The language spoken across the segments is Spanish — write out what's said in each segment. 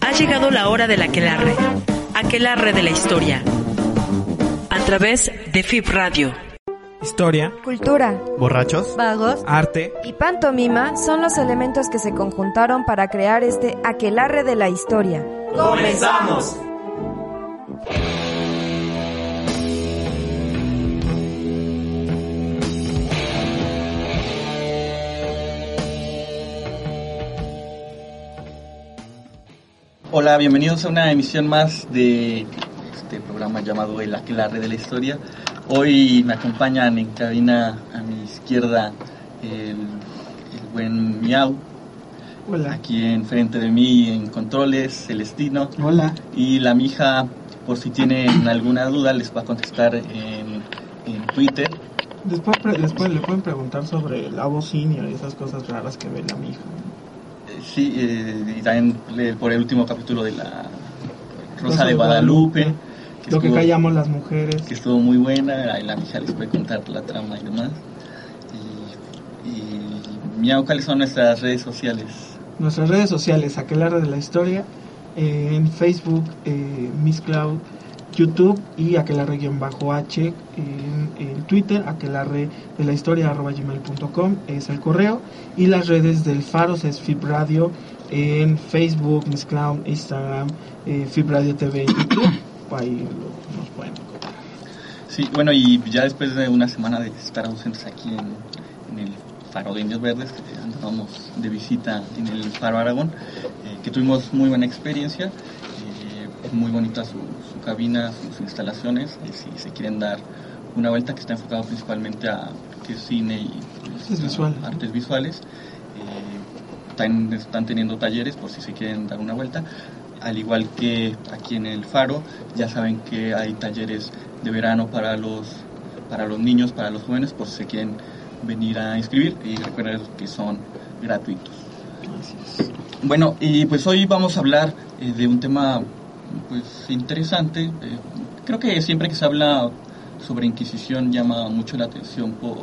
Ha llegado la hora del aquelarre. Aquelarre de la historia. A través de FIP Radio. Historia, Cultura, borrachos, vagos arte. y pantomima son los elementos que se conjuntaron para crear este aquelarre de la historia. ¡Comenzamos! Hola, bienvenidos a una emisión más de este programa llamado El Aquelarre de la Historia. Hoy me acompañan en cabina a mi izquierda el, el buen Miau. Hola. Aquí enfrente de mí en controles, Celestino. Hola. Y la mija, por si tienen alguna duda, les va a contestar en, en Twitter. Después, después le pueden preguntar sobre el abocinio y esas cosas raras que ve la mija. Eh, Sí, eh, y también le- por el último capítulo de la Rosa, Rosa de de Guadalupe. Que Lo que estuvo- callamos las mujeres. que estuvo muy buena, ahí la mija les puede contar la trama y demás. Y, y Miau, ¿cuáles son nuestras redes sociales? Nuestras redes sociales, Aquelarre de la Historia, eh, en Facebook, eh, Miss Cloud, YouTube y Aquelarre-H, en, en Twitter, Aquelarre de la Historia, arroba gmail.com es el correo, y las redes del Faros es FIB Radio, en Facebook, Miss Cloud, Instagram, eh, FIB Radio TV y YouTube, ahí lo- nos pueden encontrar. Sí, bueno, y ya después de una semana de estar ausentes aquí en, el Faro de Indios Verdes, que andábamos de visita en el Faro Aragón, eh, que tuvimos muy buena experiencia, eh, muy bonita su cabina, sus instalaciones, y si se quieren dar una vuelta que está enfocado principalmente a que es cine y pues, visuales. artes visuales. Eh, están, están teniendo talleres por si se quieren dar una vuelta. Al igual que aquí en el Faro, ya saben que hay talleres de verano para los, para los niños, para los jóvenes, por si se quieren venir a inscribir y recuerden que son gratuitos. Bueno, y pues hoy vamos a hablar eh, de un tema pues interesante. eh, creo que siempre que se habla sobre Inquisición llama mucho la atención por,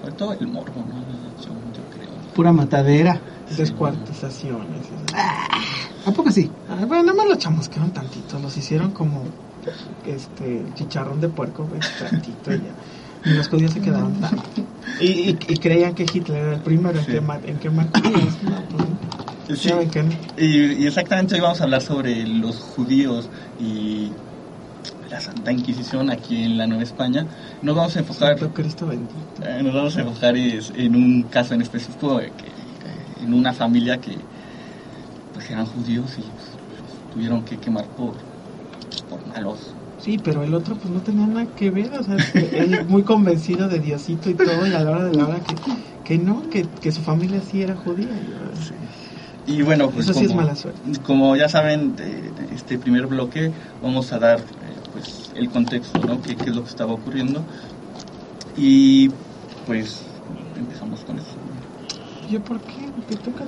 sobre todo el morbo, ¿no? Yo, yo creo. Pura matadera. Descuartizaciones. ¿A poco sí? Ah, bueno, nada más lo chamuscaron tantito, los hicieron como este chicharrón de puerco, güey, tantito y ya. Y los judíos se quedaron tan. Y, y, y creían que Hitler era el primero en Sí. quemar, en quemar judíos. No, pues, Sí, y, y exactamente hoy vamos a hablar sobre los judíos y la Santa Inquisición aquí en la Nueva España. Nos vamos a enfocar Cristo bendito. Eh, nos vamos a enfocar es- en un caso en específico, eh, que, en una familia que pues eran judíos y pues, tuvieron que quemar por, por malos. Sí, pero el otro pues no tenía nada que ver, o sea, él muy convencido de Diosito y todo, y a la hora de la hora que, que no, que, que su familia sí era judía. Y bueno, pues Eso sí es como, mala suerte. como ya saben, de, este primer bloque vamos a dar eh, pues el contexto, ¿no? ¿Qué, qué es lo que estaba ocurriendo? Y pues empezamos con eso. ¿Yo por qué? ¿Te toca?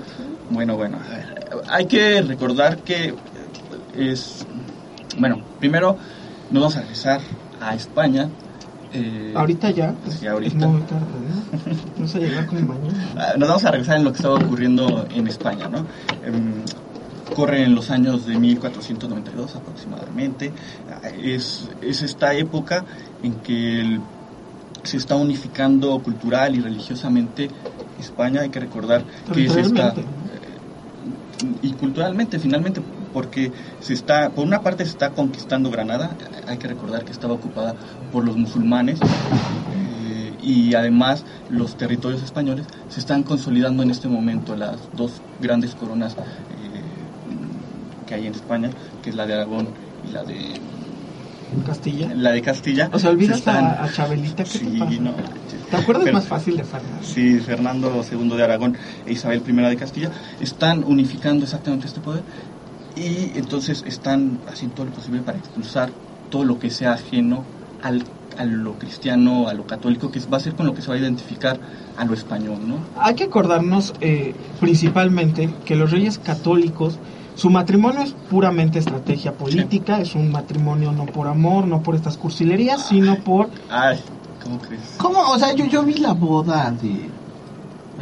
Bueno, bueno, a ver, hay que recordar que es, bueno, primero nos vamos a regresar a España. Eh, Ahorita ya, Sí, es, ahorita. es muy tarde, ¿no? Vamos a llegar como mañana. ah, nos vamos a regresar en lo que estaba ocurriendo en España, ¿no? Em, corre en los años de 1492 aproximadamente. Ah, Es, es esta época en que el- se está unificando cultural y religiosamente España. Hay que recordar que es esta... Territorialmente, y culturalmente finalmente porque se está por una parte se está conquistando Granada hay que recordar que estaba ocupada por los musulmanes eh, y además los territorios españoles se están consolidando en este momento las dos grandes coronas eh, que hay en España que es la de Aragón y la de Castilla. la de Castilla. O sea, olvidas se están- a, a Chabelita, ¿qué Sí, te pasa? no. ¿Te acuerdas más fácil de Fernando? Sí, Fernando II de Aragón e Isabel I de Castilla están unificando exactamente este poder y entonces están haciendo todo lo posible para expulsar todo lo que sea ajeno al, a lo cristiano, a lo católico, que va a ser con lo que se va a identificar a lo español, ¿no? Hay que acordarnos eh, principalmente que los reyes católicos, su matrimonio es puramente estrategia política, es un matrimonio no por amor, no por estas cursilerías, sino por... Ay, ¿cómo crees? ¿Cómo? O sea, yo, yo vi la boda de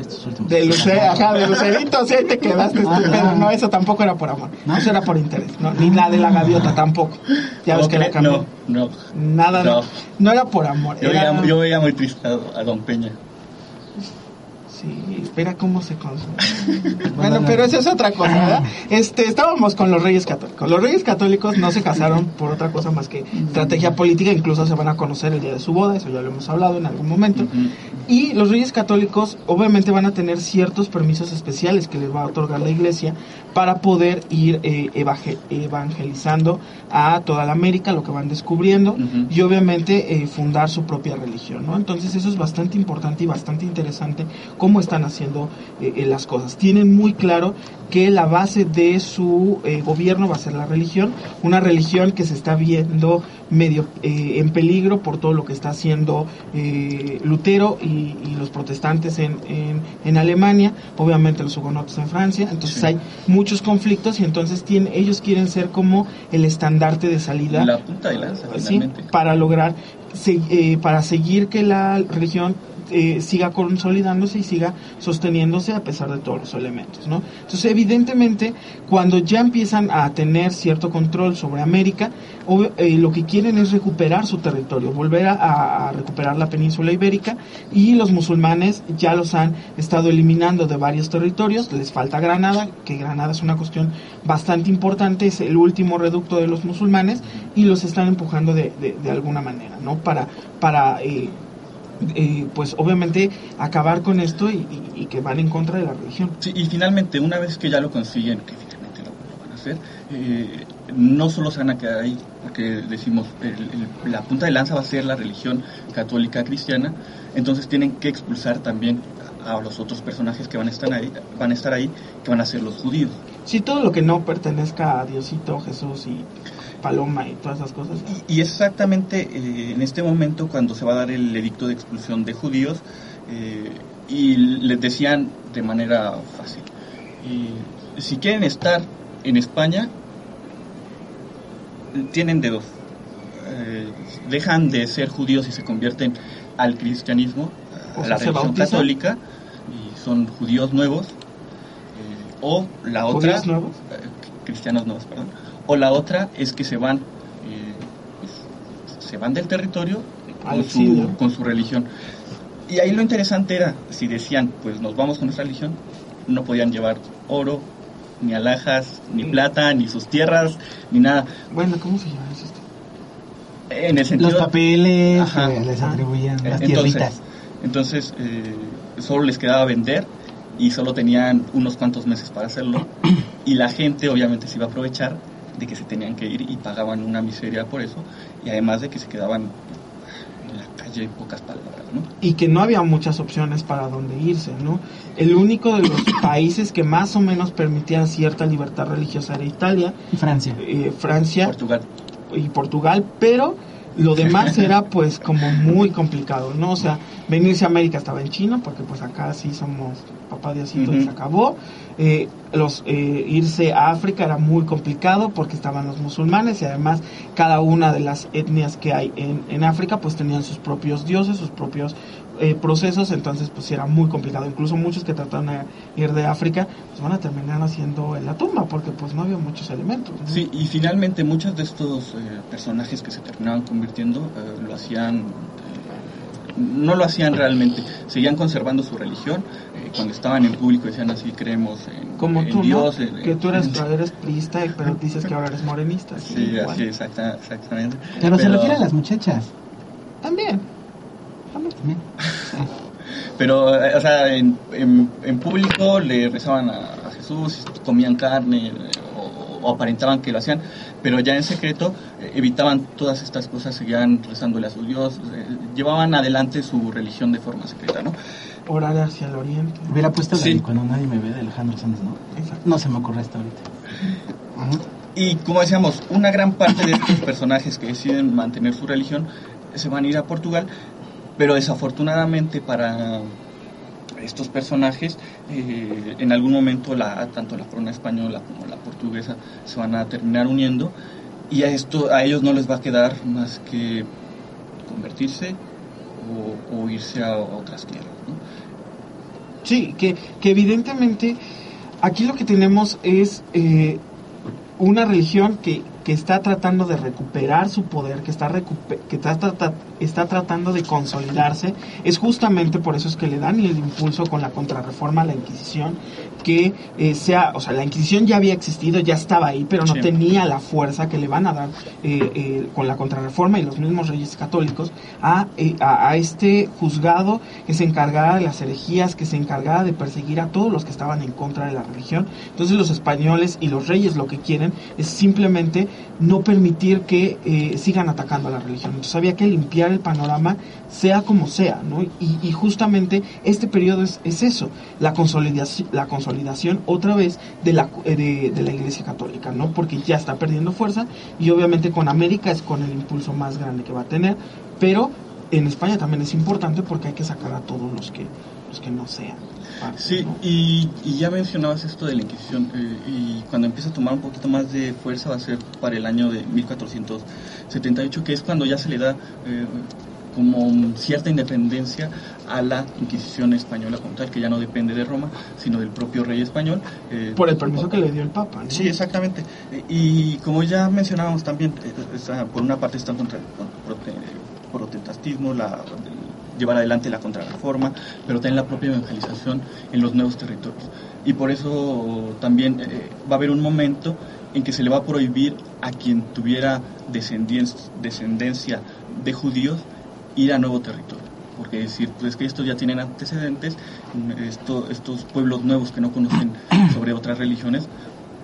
estos últimos. De Lucer, ajá, de Lucerito, sí, te quedaste, Ah, pero no. no, eso tampoco era por amor, ¿No? eso era por interés, ¿no? ni la de la gaviota tampoco, ya ves ¿Cómo que la cambió. No, no. Nada, no. No. no era por amor, Yo, era... veía, yo veía muy triste a, a Don Peña. Sí, espera cómo se consume. bueno, pero eso es otra cosa, ¿verdad? Este, estábamos con los reyes católicos. Los reyes católicos no se casaron por otra cosa más que estrategia política, incluso se van a conocer el día de su boda, eso ya lo hemos hablado en algún momento. Y los reyes católicos obviamente van a tener ciertos permisos especiales que les va a otorgar la iglesia para poder ir eh, evange- evangelizando a toda la América, lo que van descubriendo, y obviamente eh, fundar su propia religión, ¿no? Entonces eso es bastante importante y bastante interesante cómo están haciendo eh, eh, las cosas. Tienen muy claro que la base de su eh, gobierno va a ser la religión, una religión que se está viendo medio eh, en peligro por todo lo que está haciendo eh, Lutero y, y los protestantes en, en, en Alemania, obviamente los hugonotes en Francia, entonces Sí. hay muchos conflictos y entonces tienen, ellos quieren ser como el estandarte de salida. La punta de lanza, Sí, para lograr, se- eh, para seguir que la religión eh, siga consolidándose y siga sosteniéndose a pesar de todos los elementos, ¿no? Entonces, evidentemente, cuando ya empiezan a tener cierto control sobre América, obvio- eh, lo que quieren es recuperar su territorio, volver a, recuperar la península ibérica y los musulmanes ya los han estado eliminando de varios territorios, les falta Granada, que Granada es una cuestión bastante importante, es el último reducto de los musulmanes y los están empujando de, de, de alguna manera, ¿no? Para, para eh, eh, pues obviamente acabar con esto y, y- y que van en contra de la religión. Sí, y finalmente, una vez que ya lo consiguen, que finalmente lo, lo van a hacer, eh, no solo se van a quedar ahí, porque decimos, el- el- la punta de lanza va a ser la religión católica cristiana, entonces tienen que expulsar también a, los otros personajes que van a estar ahí, van a estar ahí, que van a ser los judíos. Si todo lo que no pertenezca a Diosito, Jesús y Paloma y todas esas cosas. Y, y es exactamente eh, en este momento cuando se va a dar el edicto de expulsión de judíos eh, y les decían de manera fácil, eh, si quieren estar en España, tienen de dos. Eh, dejan de ser judíos y se convierten al cristianismo, a sea, la religión católica, y son judíos nuevos, eh, o la otra... ¿Judíos nuevos? cristianos nuevos, perdón. O la otra es que se van, eh, pues, se van del territorio con su, con su religión. Y ahí lo interesante era, si decían, pues nos vamos con nuestra religión, no podían llevar oro, ni alhajas, ni plata, ni sus tierras, ni nada. Bueno, ¿cómo se llama eso? En el sentido... Los papeles Ajá. eh, les atribuían las entonces, tierritas. entonces eh, solo les quedaba vender y solo tenían unos cuantos meses para hacerlo y la gente obviamente se iba a aprovechar de que se tenían que ir y pagaban una miseria por eso y además de que se quedaban en la calle en pocas palabras, ¿no? y que no había muchas opciones para dónde irse, ¿no? El único de los países que más o menos permitían cierta libertad religiosa era Italia, Y Francia. eh, Francia Portugal. y Portugal, pero lo demás era pues como muy complicado, ¿no? O sea, venirse a América estaba en China, porque pues acá sí somos papá Diosito y Ujú. se acabó. Eh, los eh, Irse a África era muy complicado porque estaban los musulmanes y además cada una de las etnias que hay en, en África pues tenían sus propios dioses, sus propios eh, procesos, entonces pues era muy complicado. Incluso muchos que trataron de ir de África pues van a terminar haciendo en la tumba porque pues no había muchos elementos. ¿no? Sí, y finalmente muchos de estos eh, personajes que se terminaban convirtiendo eh, lo hacían, eh, no lo hacían realmente, seguían conservando su religión. eh, cuando estaban en público decían así, creemos en, Como en tú, Dios. ¿no? en- que tú eres, en- eres priista, pero dices que ahora eres morenista. Sí, Sí, así, exacta- exactamente. Pero, se refiere a las muchachas. También. También. Pero, eh, o sea, en, en, en público le rezaban a, a Jesús, comían carne, eh, o, o aparentaban que lo hacían, pero ya en secreto eh, evitaban todas estas cosas, seguían rezándole a su Dios, eh, llevaban adelante su religión de forma secreta, ¿no? Orar hacia el oriente. Hubiera puesto la Sí. de cuando nadie me ve de Alejandro Sanz, ¿no? Exacto. No se me ocurre hasta ahorita. Ajá. Y como decíamos, una gran parte de estos personajes que deciden mantener su religión se van a ir a Portugal, pero desafortunadamente para estos personajes, eh, en algún momento la, tanto la corona española como la portuguesa se van a terminar uniendo y a, esto, a ellos no les va a quedar más que convertirse o, irse a otras tierras. Sí, que, que evidentemente aquí lo que tenemos es eh, una religión que, que está tratando de recuperar su poder, que está, que está, está tratando de consolidarse. Es justamente por eso es que le dan el impulso con la contrarreforma a la Inquisición, que eh, sea, o sea, la Inquisición ya había existido, ya estaba ahí, pero no Sí. tenía la fuerza que le van a dar eh, eh, con la contrarreforma y los mismos reyes católicos a, eh, a, a este juzgado que se encargara de las herejías, que se encargara de perseguir a todos los que estaban en contra de la religión. Entonces los españoles y los reyes lo que quieren es simplemente no permitir que eh, sigan atacando a la religión. Entonces había que limpiar el panorama sea como sea, ¿no? Y, y justamente este periodo es, es eso, la consolidación, la consolidación otra vez de la, de, de la Iglesia Católica, ¿no? Porque ya está perdiendo fuerza y obviamente con América es con el impulso más grande que va a tener, pero en España también es importante porque hay que sacar a todos los que, los que no sean. parte, Sí, ¿no? y, y ya mencionabas esto de la Inquisición, eh, y cuando empieza a tomar un poquito más de fuerza va a ser para el año de 1478, que es cuando ya se le da eh, como cierta independencia a la Inquisición española como tal, que ya no depende de Roma, sino del propio rey español. eh, Por el permiso que le dio el Papa, ¿no? Sí, exactamente. Eh, Y como ya mencionábamos también, eh, está- por una parte está contra el prote- protestantismo, la, llevar adelante la contrarreforma, pero también la propia evangelización en los nuevos territorios. Y por eso también eh, va a haber un momento en que se le va a prohibir a quien tuviera descendencia de judíos ir a nuevo territorio. Porque decir, pues que estos ya tienen antecedentes, esto- estos pueblos nuevos que no conocen sobre otras religiones,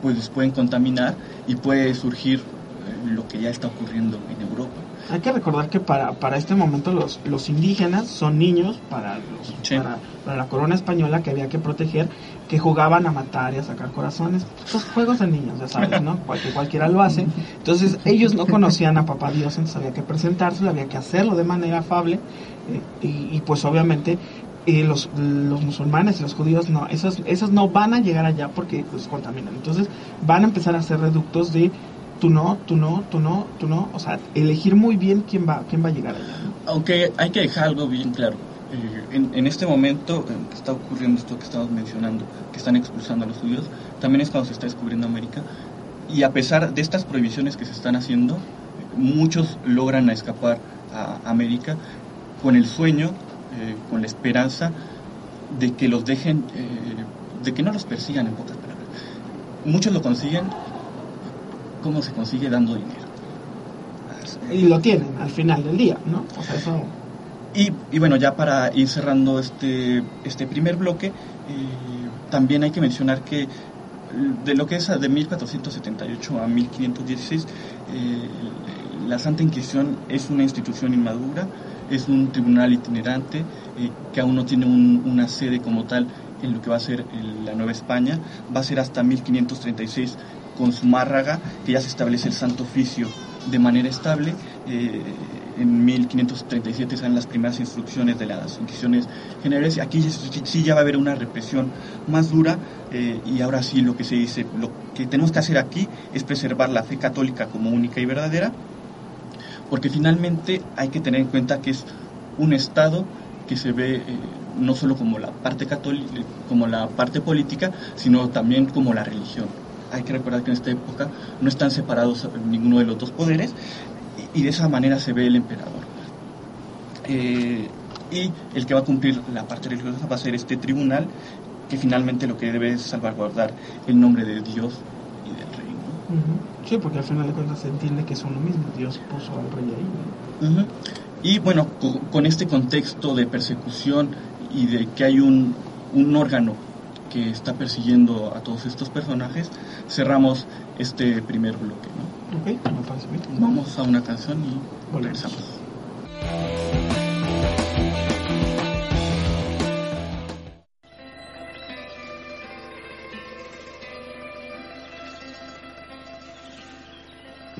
pues los pueden contaminar y puede surgir eh, lo que ya está ocurriendo en Europa. Hay que recordar que para, para este momento los, los indígenas son niños para, los, Sí. para, para la corona española que había que proteger, que jugaban a matar y a sacar corazones. Estos juegos de niños, ya sabes, ¿no? Cual- que cualquiera lo hace. Entonces ellos no conocían a Papá Dios, entonces había que presentárselo, había que hacerlo de manera afable eh, y, y, pues obviamente eh, los, los musulmanes y los judíos no, esos, esos no van a llegar allá porque pues contaminan. Entonces van a empezar a hacer reductos de tú no, tú no, tú no, tú no, o sea, elegir muy bien quién va, quién va a llegar allá. Aunque hay que dejar algo bien claro. Eh, en, en este momento en que está ocurriendo esto que estamos mencionando, que están expulsando a los judíos, también es cuando se está descubriendo América. Y a pesar de estas prohibiciones que se están haciendo, muchos logran escapar a América con el sueño, eh, con la esperanza de que los dejen, eh, de que no los persigan en pocas palabras. Muchos lo consiguen, ¿cómo se consigue? Dando dinero. Y lo tienen al final del día, ¿no? O sea, eso... Y, y bueno, ya para ir cerrando este, este primer bloque, eh, también hay que mencionar que de lo que es de 1478 a 1516, eh, la Santa Inquisición es una institución inmadura, es un tribunal itinerante eh, que aún no tiene un- una sede como tal en lo que va a ser el- la Nueva España, va a ser hasta 1536 con Zumárraga, que ya se establece el Santo Oficio de manera estable. eh, en 1537 salen las primeras instrucciones de las inquisiciones generales. Aquí sí, sí ya va a haber una represión más dura eh, y ahora sí lo que se dice, lo que tenemos que hacer aquí es preservar la fe católica como única y verdadera, porque finalmente hay que tener en cuenta que es un Estado que se ve eh, no solo como la parte católica, como la parte política, sino también como la religión. Hay que recordar que en esta época no están separados ninguno de los dos poderes y, y de esa manera se ve el emperador. Eh, y el que va a cumplir la parte religiosa va a ser este tribunal que finalmente lo que debe es salvaguardar el nombre de Dios y del rey. ¿no? Ujú. Sí, porque al final de cuentas se entiende que son lo mismo. Dios puso al rey ahí. ¿no? Y bueno, co- con este contexto de persecución y de que hay un, un órgano que está persiguiendo a todos estos personajes, cerramos este primer bloque. ¿no? Ok, me parece bien. Vamos a una canción y Volvemos. regresamos.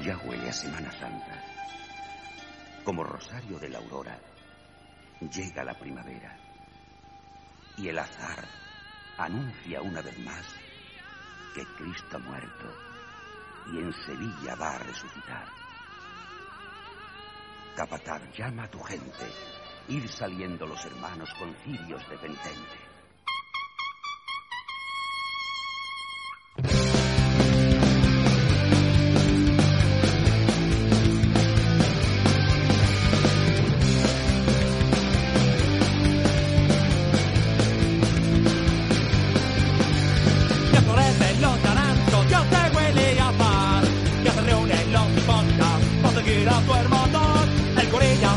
Ya huele a Semana Santa. Como rosario de la aurora, llega la primavera. Y el azar anuncia una vez más que Cristo ha muerto y en Sevilla va a resucitar. Capataz, llama a tu gente. Ir saliendo los hermanos con cirios de penitente. Los hipócritas para seguir a su hermano. El gorilla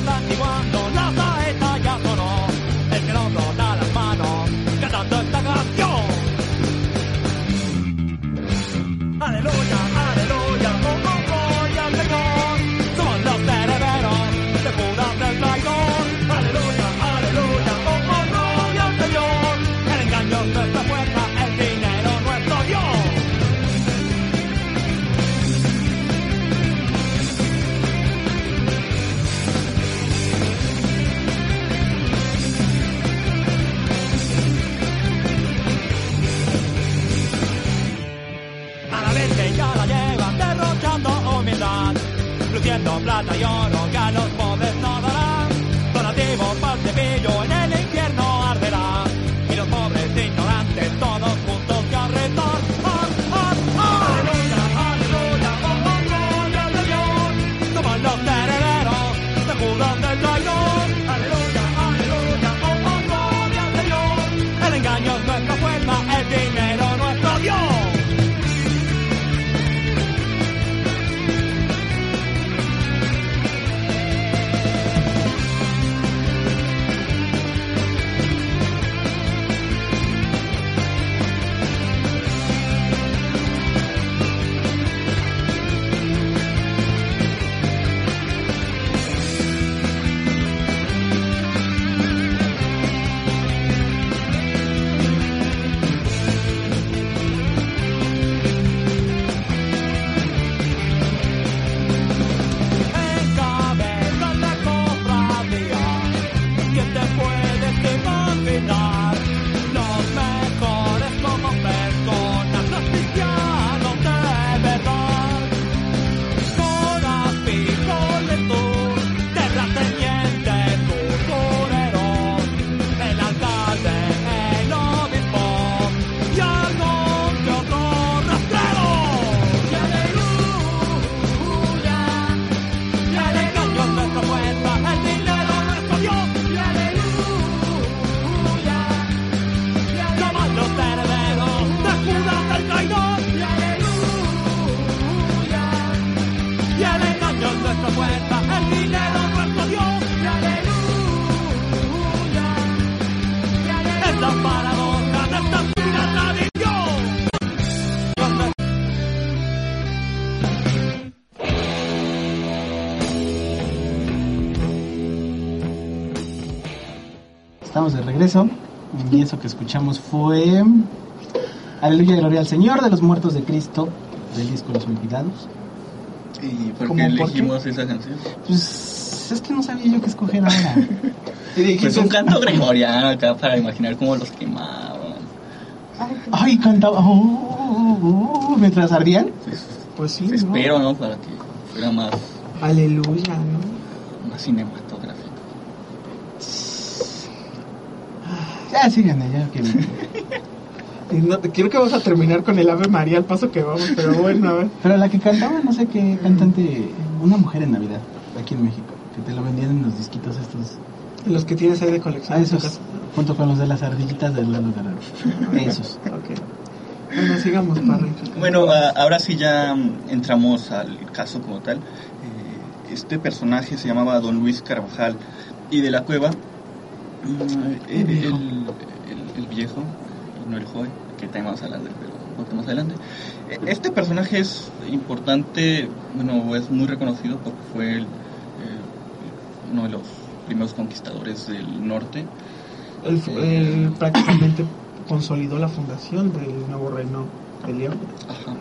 bataillón. Regreso y eso que escuchamos fue Aleluya y Gloria al Señor de los Muertos de Cristo del disco Los Olvidados. ¿Y por ¿Cómo qué por qué? elegimos esa canción? Pues es que no sabía yo qué escoger ahora. Pues un canto gregoriano acá para imaginar cómo los quemaban. Ay, cantaba. oh, oh, oh, mientras ardían. Pues sí, Pues ¿no? espero, ¿no? Para que fuera más, Aleluya, ¿no? más cinematográfico. Ya síganme, ya que no- creo que vamos a terminar con el Ave María al paso que vamos, pero bueno, a ver. Pero la que cantaba, no sé qué cantante, una mujer en Navidad, aquí en México, que te lo vendían en los disquitos estos. Los que tienes ahí de colección. Ah, esos, junto con los de las ardillitas del lado Guerrero. Esos. Ok. Bueno, sigamos, Parry. Bueno, a- ahora sí ya entramos al caso como tal. Eh, este personaje se llamaba Don Luis Carvajal y de la Cueva. El, el- el- viejo, no el joven, que también vamos a hablar de pero más adelante. Eh, Este personaje es importante, bueno, es muy reconocido porque fue el, eh, uno de los primeros conquistadores del norte. Él, él prácticamente consolidó la fundación del nuevo reino de León. Ajá.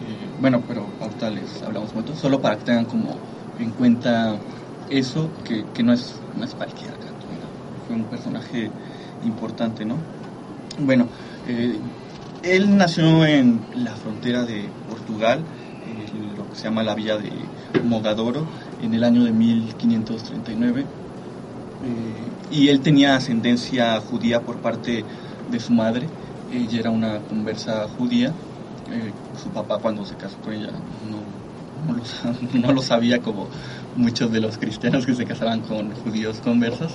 Eh, bueno, pero ahorita les hablamos mucho, solo para que tengan como en cuenta eso, que, que no, es, no es cualquiera. Fue un personaje importante, ¿no? Bueno, eh, él nació en la frontera de Portugal, en lo que se llama la villa de Mogadoro, en el año de 1539. Eh, y él tenía ascendencia judía por parte de su madre. Ella era una conversa judía. Eh, su papá cuando se casó con ella no, no, lo, no lo sabía como muchos de los cristianos que se casaban con judíos conversos.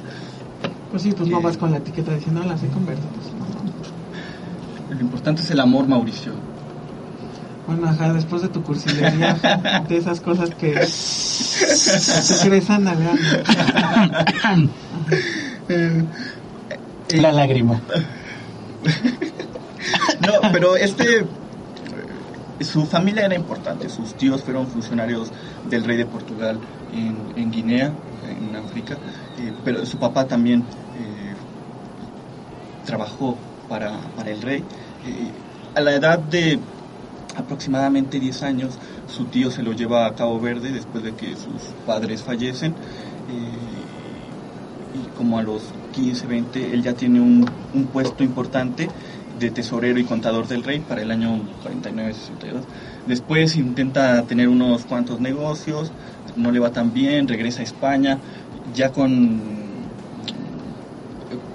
Pues sí, pues no Eh. vas con la etiqueta diciendo, hola, soy no. Lo importante es el amor, Mauricio. Bueno, ajá, después de tu cursilería, de esas cosas que regresan a ver. La lágrima. No, pero este. eh, Su familia era importante. Sus tíos fueron funcionarios del rey de Portugal en, en Guinea, en África. eh, pero su papá también eh, trabajó para, para el rey. Eh, a la edad de aproximadamente 10 años, su tío se lo lleva a Cabo Verde después de que sus padres fallecen. eh, y como a los 15, 20, él ya tiene un, un puesto importante de tesorero y contador del rey para el año 49-62. Después intenta tener unos cuantos negocios, no le va tan bien, regresa a España, ya con,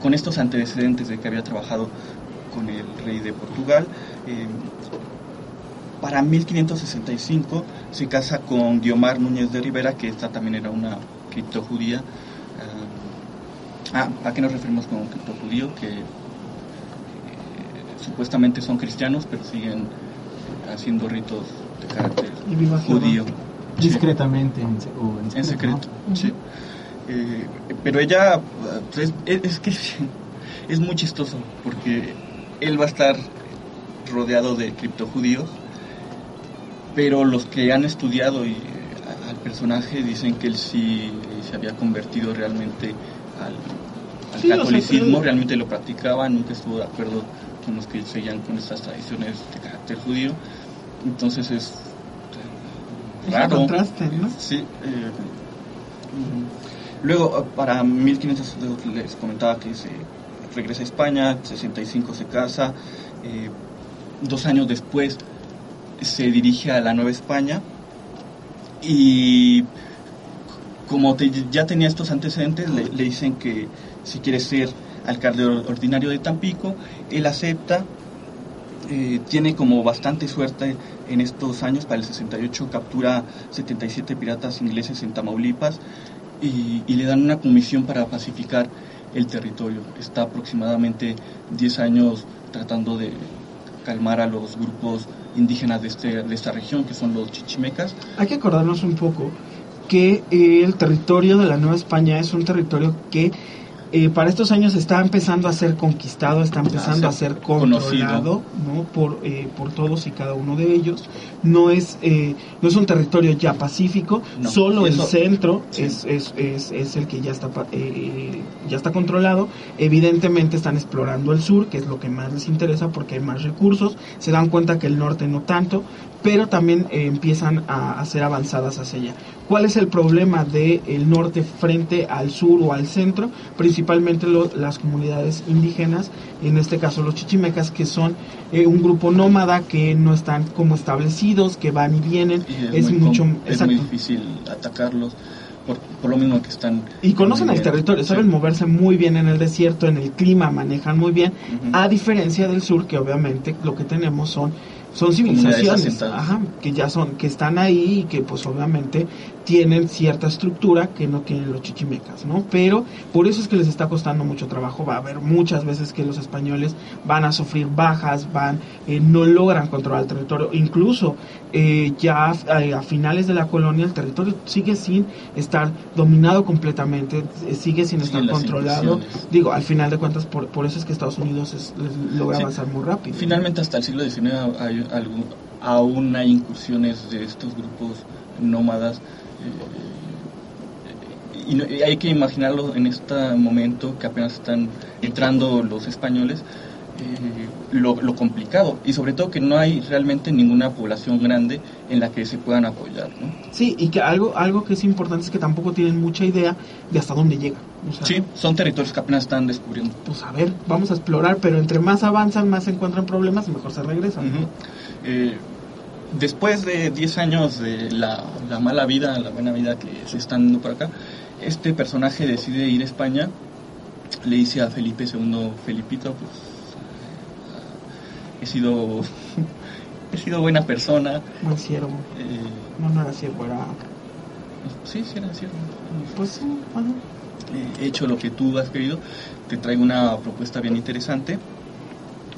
con estos antecedentes de que había trabajado con el rey de Portugal. eh, para 1565 se casa con Guiomar Núñez de Rivera, que esta también era una criptojudía. Ah, ¿a qué nos referimos con criptojudío? Que eh, supuestamente son cristianos, pero siguen haciendo ritos de carácter Y judío. Discretamente en, se- o en En secreto, secreto, ¿no? sí. Eh, pero ella, pues, es, es que es muy chistoso, porque él va a estar rodeado de criptojudíos, pero los que han estudiado y, eh, a- al personaje dicen que él sí se había convertido realmente al, al Sí, o sea, catolicismo, realmente lo practicaba, nunca estuvo de acuerdo con los que seguían con estas tradiciones de carácter judío. Entonces es Es un raro. contraste, ¿no? Sí. eh. Luego, eh, para 1562 les comentaba que se regresa a España, 65 se casa, eh, dos años después se dirige a la Nueva España y como ya tenía estos antecedentes, le, dicen que si quiere ser alcalde or- ordinario de Tampico, él acepta, eh, tiene como bastante suerte en estos años, para el 68 captura 77 piratas ingleses en Tamaulipas y, y le dan una comisión para pacificar el territorio. Está aproximadamente 10 años tratando de calmar a los grupos indígenas de, este, de esta región, que son los chichimecas. Hay que acordarnos un poco que el territorio de la Nueva España es un territorio que eh, para estos años está empezando a ser conquistado, está empezando A a ser ser controlado ¿no? por, eh, por todos y cada uno de ellos. No es, eh, no es un territorio ya pacífico, No, solo el centro sí. es, es, es, es el que ya está, eh, ya está controlado. Evidentemente están explorando el sur, que es lo que más les interesa porque hay más recursos. Se dan cuenta que el norte no tanto, pero también eh, empiezan a hacer avanzadas hacia allá. ¿Cuál es el problema del norte frente al sur o al centro? Principalmente lo- las comunidades indígenas, en este caso los chichimecas, que son eh, un grupo nómada que no están como establecidos, que van y vienen. Y es, muy mucho, es muy difícil atacarlos por, por lo mismo que están... Y conocen el territorio, Sí. saben moverse muy bien en el desierto, en el clima, manejan muy bien, a diferencia del sur, que obviamente lo que tenemos son son civilizaciones ajá, que ya son que están ahí y que pues obviamente tienen cierta estructura que no tienen los chichimecas, ¿no? Pero por eso es que les está costando mucho trabajo. Va a haber muchas veces que los españoles van a sufrir bajas, van, eh, no logran controlar el territorio. Incluso eh, ya eh, a finales de la colonia el territorio sigue sin estar dominado completamente, eh, sigue sin estar las controlado. Digo, al final de cuentas, por, por eso es que Estados Unidos es- logra Sí. avanzar muy rápido. Finalmente hasta el siglo XIX hay algún- aún hay incursiones de estos grupos nómadas y, no- y hay que imaginarlo en este momento que apenas están entrando los españoles eh, lo, lo complicado y sobre todo que no hay realmente ninguna población grande en la que se puedan apoyar ¿no? Sí, y que algo, algo que es importante es que tampoco tienen mucha idea de hasta dónde. O sea, sí son territorios que apenas están descubriendo Pues a ver, vamos a explorar, pero entre más avanzan, más se encuentran problemas y mejor se regresan. Eh, después de 10 años de la, la mala vida, la buena vida que se están dando por acá, este personaje decide ir a España, le dice a Felipe II, Felipito, pues he sido, he sido buena persona, Buen ciervo. eh, No, no era ciervo, era... sí, sí, era cierto, Pues sí, ajá. eh, he hecho lo que tú has querido, te traigo una propuesta bien interesante.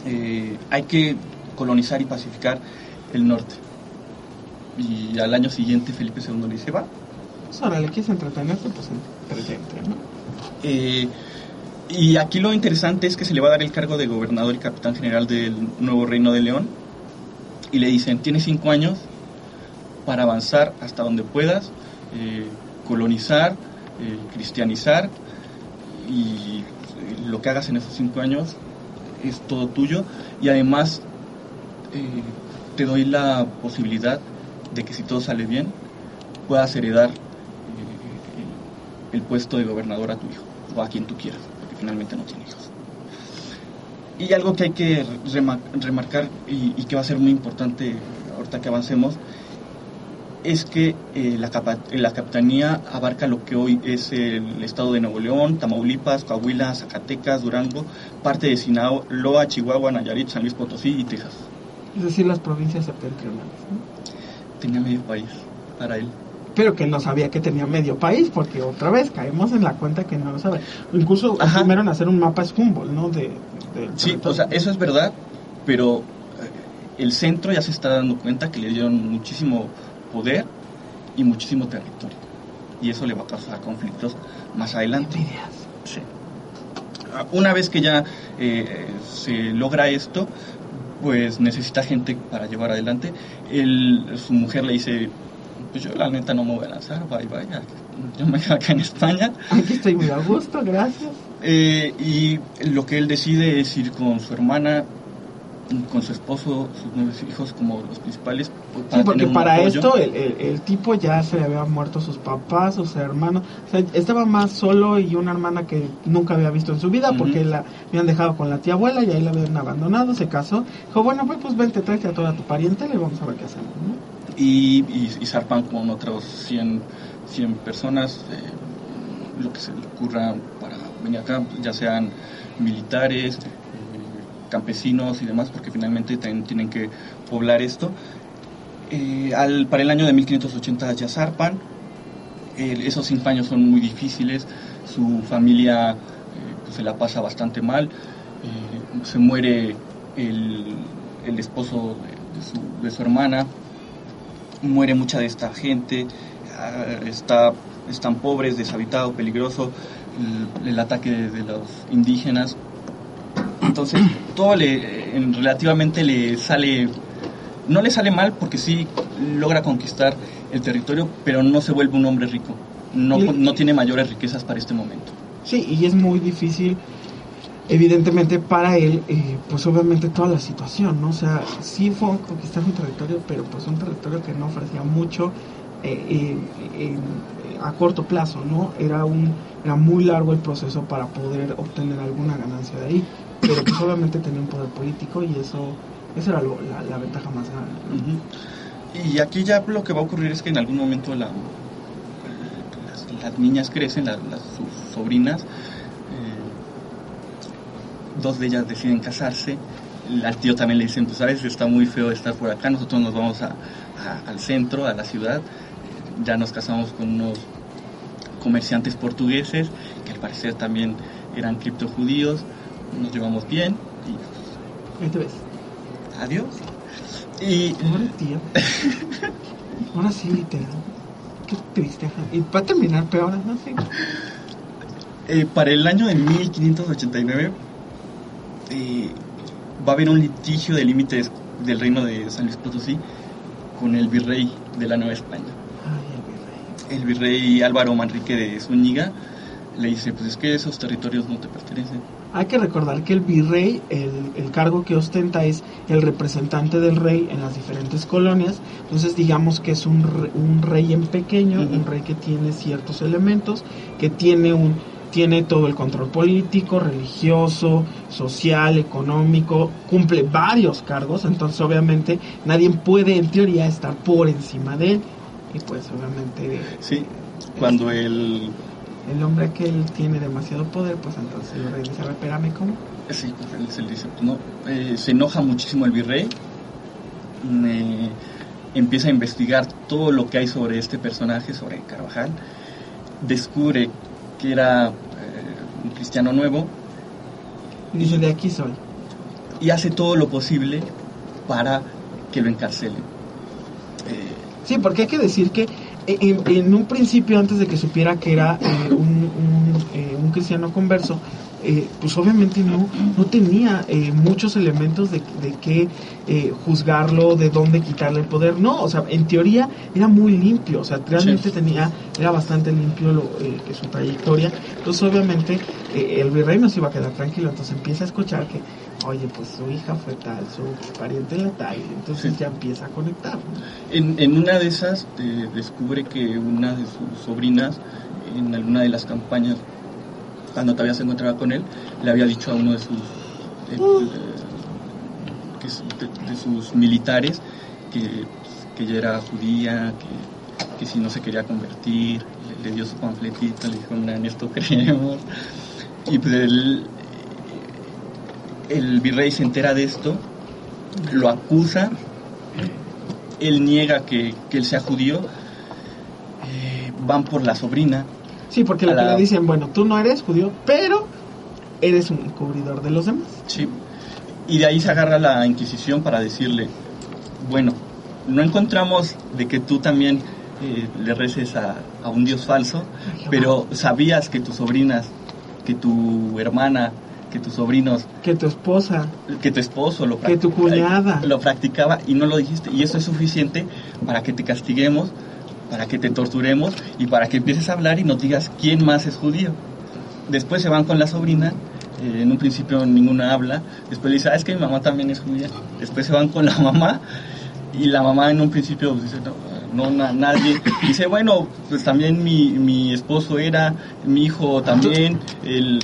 Eh, hay que colonizar y pacificar el norte. Y al año siguiente Felipe II le dice, va. Pues ahora le quieres entretenerte, pues entretente, ¿no? Eh, y aquí lo interesante es que se le va a dar el cargo de gobernador y capitán general del nuevo reino de León. Y le dicen, tienes cinco años para avanzar hasta donde puedas, eh, colonizar, eh, cristianizar, y lo que hagas en esos cinco años es todo tuyo. Y además eh, te doy la posibilidad de que si todo sale bien, puedas heredar eh, el, puesto de gobernador a tu hijo, o a quien tú quieras, porque finalmente no tiene hijos. Y algo que hay que rema- remarcar y, que va a ser muy importante ahorita que avancemos, es que eh, la, la capitanía abarca lo que hoy es el estado de Nuevo León, Tamaulipas, Coahuila, Zacatecas, Durango, parte de Sinaloa, Chihuahua, Nayarit, San Luis Potosí y Texas. Es decir, las provincias septentrionales, ¿no? Tenía medio país para él. Pero que no sabía que tenía medio país, porque otra vez caemos en la cuenta que no lo sabe. Incluso primero en hacer un mapa es Humboldt, ¿no? De, Sí, territorio. o sea, eso es verdad, pero eh, el centro ya se está dando cuenta que le dieron muchísimo poder y muchísimo territorio. Y eso le va a causar conflictos más adelante. Sí. Ah, Una vez que ya eh, se logra esto, pues necesita gente para llevar adelante. Él- su mujer le dice, pues yo la neta no me voy a lanzar, bye bye, yo me quedo acá en España. Aquí estoy muy a gusto, gracias. Eh, y lo que él decide es ir con su hermana, con su esposo, sus nueve hijos como los principales. pues, Sí, porque para esto el, el- el tipo ya se le habían muerto sus papás, sus hermanos. O sea, estaba más solo y una hermana que nunca había visto en su vida porque la habían dejado con la tía abuela y ahí la habían abandonado, se casó. Dijo, bueno, pues, pues vente, tráete a toda tu pariente y vamos a ver qué hacemos, ¿no? y, y, y zarpan con otros 100, 100 personas, eh, lo que se le ocurra para venir acá, ya sean militares, campesinos y demás, porque finalmente tienen que poblar esto. Eh, para el año de 1580 ya zarpan, Eh, esos cinco años son muy difíciles, su familia eh, pues, se la pasa bastante mal, se muere el, el esposo de, su, hermana, muere mucha de esta gente, ah, está, están pobres, deshabitado, peligroso, el, ataque de los indígenas. Entonces, todo le, en- relativamente le sale, no le sale mal porque sí logra conquistar el territorio, pero no se vuelve un hombre rico, no, no tiene mayores riquezas para este momento. Sí, y es muy difícil, evidentemente, para él, eh, pues obviamente toda la situación, ¿no? O sea, sí fue conquistar un territorio, pero pues un territorio que no ofrecía mucho eh, en- a corto plazo, ¿no? Era, un, era muy largo el proceso para poder obtener alguna ganancia de ahí, pero pues obviamente tenía un poder político y eso, eso era lo- la, la ventaja más grande. Y aquí ya lo que va a ocurrir es que en algún momento la, las, las niñas crecen, las, sus sobrinas, eh, dos de ellas deciden casarse, al tío también le dicen, pues sabes, está muy feo estar por acá, nosotros nos vamos a- al centro, a la ciudad, ya nos casamos con unos comerciantes portugueses que al parecer también eran criptojudíos, nos llevamos bien y Ahí te ves. adiós. Y Ahora, tío. Ahora sí, literal. Qué triste. Y va a terminar peor, ¿no? Sí. eh, para el año de 1589 eh, va a haber un litigio de límites del reino de San Luis Potosí con el virrey de la Nueva España. Ay, el virrey. El virrey Álvaro Manrique de Zúñiga le dice, pues es que esos territorios no te pertenecen. Hay que recordar que el virrey, el, el cargo que ostenta es el representante del rey en las diferentes colonias. Entonces digamos que es un, un rey en pequeño, un rey que tiene ciertos elementos, que tiene un tiene todo el control político, religioso, social, económico, cumple varios cargos, entonces obviamente nadie puede en teoría estar por encima de él. Y pues obviamente Sí, cuando el... el hombre que él tiene demasiado poder, pues entonces el rey dice, a ver, espérame, ¿cómo? Sí, pues él dice, pues no, eh, se enoja muchísimo el virrey, eh, empieza a investigar todo lo que hay sobre este personaje, sobre Carvajal, descubre que era eh, un cristiano nuevo Y dice, de aquí soy. y hace todo lo posible para que lo encarcelen. Eh, Sí, porque hay que decir que en, en un principio, antes de que supiera que era eh, un, un, eh, un cristiano converso, eh, pues obviamente no, no tenía eh, muchos elementos de, de qué eh, juzgarlo, de dónde quitarle el poder. No, o sea, en teoría era muy limpio, o sea, realmente Sí. tenía, era bastante limpio lo, eh, que su trayectoria. Entonces, obviamente, eh, el virrey no se iba a quedar tranquilo, entonces empieza a escuchar que, oye, pues su hija fue tal, su pariente la tal, entonces Sí. ya empieza a conectar. En, en una de esas eh, descubre que una de sus sobrinas, en alguna de las campañas, cuando todavía se encontraba con él, le había dicho a uno de sus, eh, que de, de sus militares que, que ella era judía, que, que si no se quería convertir, le, le dio su panfletito, le dijo, "Nah, en esto creemos. Y pues el, el virrey se entera de esto, lo acusa él niega que, que él sea judío, eh, van por la sobrina. Sí, porque la- le dicen, bueno, tú no eres judío, pero eres un encubridor de los demás. Sí. Y de ahí se agarra la Inquisición para decirle, bueno, no encontramos de que tú también eh, le reces a, a un dios falso, pero sabías que tus sobrinas, que tu hermana, que tus sobrinos, Que tu esposa, que tu esposo lo, Que tu cuñada. lo practicaba y no lo dijiste. Y eso es suficiente para que te castiguemos, para que te torturemos y para que empieces a hablar y nos digas quién más es judío. Después se van con la sobrina, eh, en un principio ninguna habla, después le dice, ah, es que mi mamá también es judía. Después se van con la mamá y la mamá en un principio pues, dice, no, no, na- nadie. Dice, bueno, pues también mi, mi esposo era, mi hijo también, el,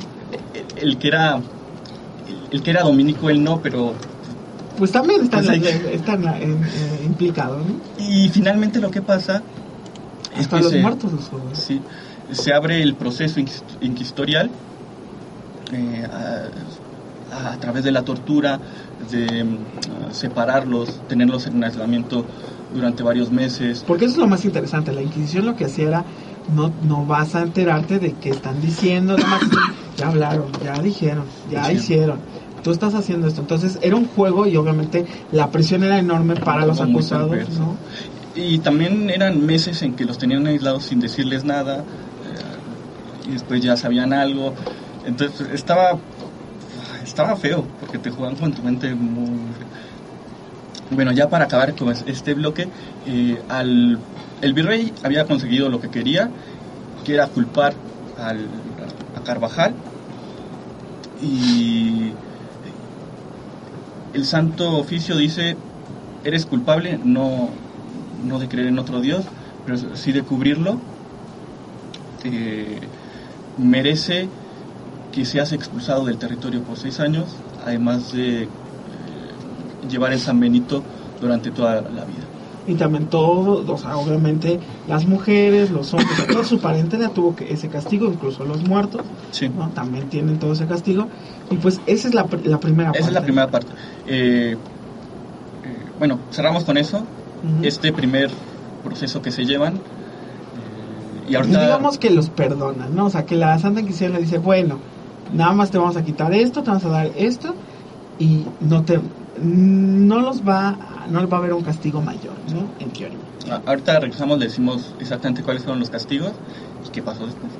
el, que era... El que era dominico, él no, pero pues también está, en Pues la- hay- está en la- en- eh, implicado, ¿no? Y finalmente lo que pasa es Hasta que los se, muertos los sí, se abre el proceso inquis- inquisitorial eh, a, a través de la tortura, de mm, separarlos, tenerlos en aislamiento durante varios meses. Porque eso es lo más interesante. La Inquisición lo que hacía era, no, no vas a enterarte de qué están diciendo, ya hablaron, ya dijeron, ya hicieron. Tú estás haciendo esto. Entonces era un juego y obviamente la presión era enorme para los acusados. ¿no? Y también eran meses en que los tenían aislados sin decirles nada, eh, y después ya sabían algo. Entonces estaba, estaba feo, porque te juegan con tu mente muy... Bueno, ya para acabar con es- este bloque, eh, al, el virrey había conseguido lo que quería, que era culpar al, a Carvajal, y el santo oficio dice, eres culpable no, no de creer en otro Dios, pero sí de cubrirlo, merece que seas expulsado del territorio por seis años, además de llevar el San Benito durante toda la vida. Y también todo, o sea, obviamente las mujeres, los hombres, toda su parentela tuvo que ese castigo, incluso los muertos, Sí. ¿no? También tienen todo ese castigo. Y pues esa es la, pr- la primera Esa es la parte. primera parte. Eh, eh, bueno, cerramos con eso. Este primer proceso que se llevan Y ahorita- digamos que los perdonan, ¿no? O sea, que la Santa Inquisición le dice, bueno, nada más te vamos a quitar esto, te vamos a dar esto y no te no los va no va a haber un castigo mayor, ¿no? En teoría. Ah, Ahorita regresamos, le decimos exactamente cuáles fueron los castigos y qué pasó después.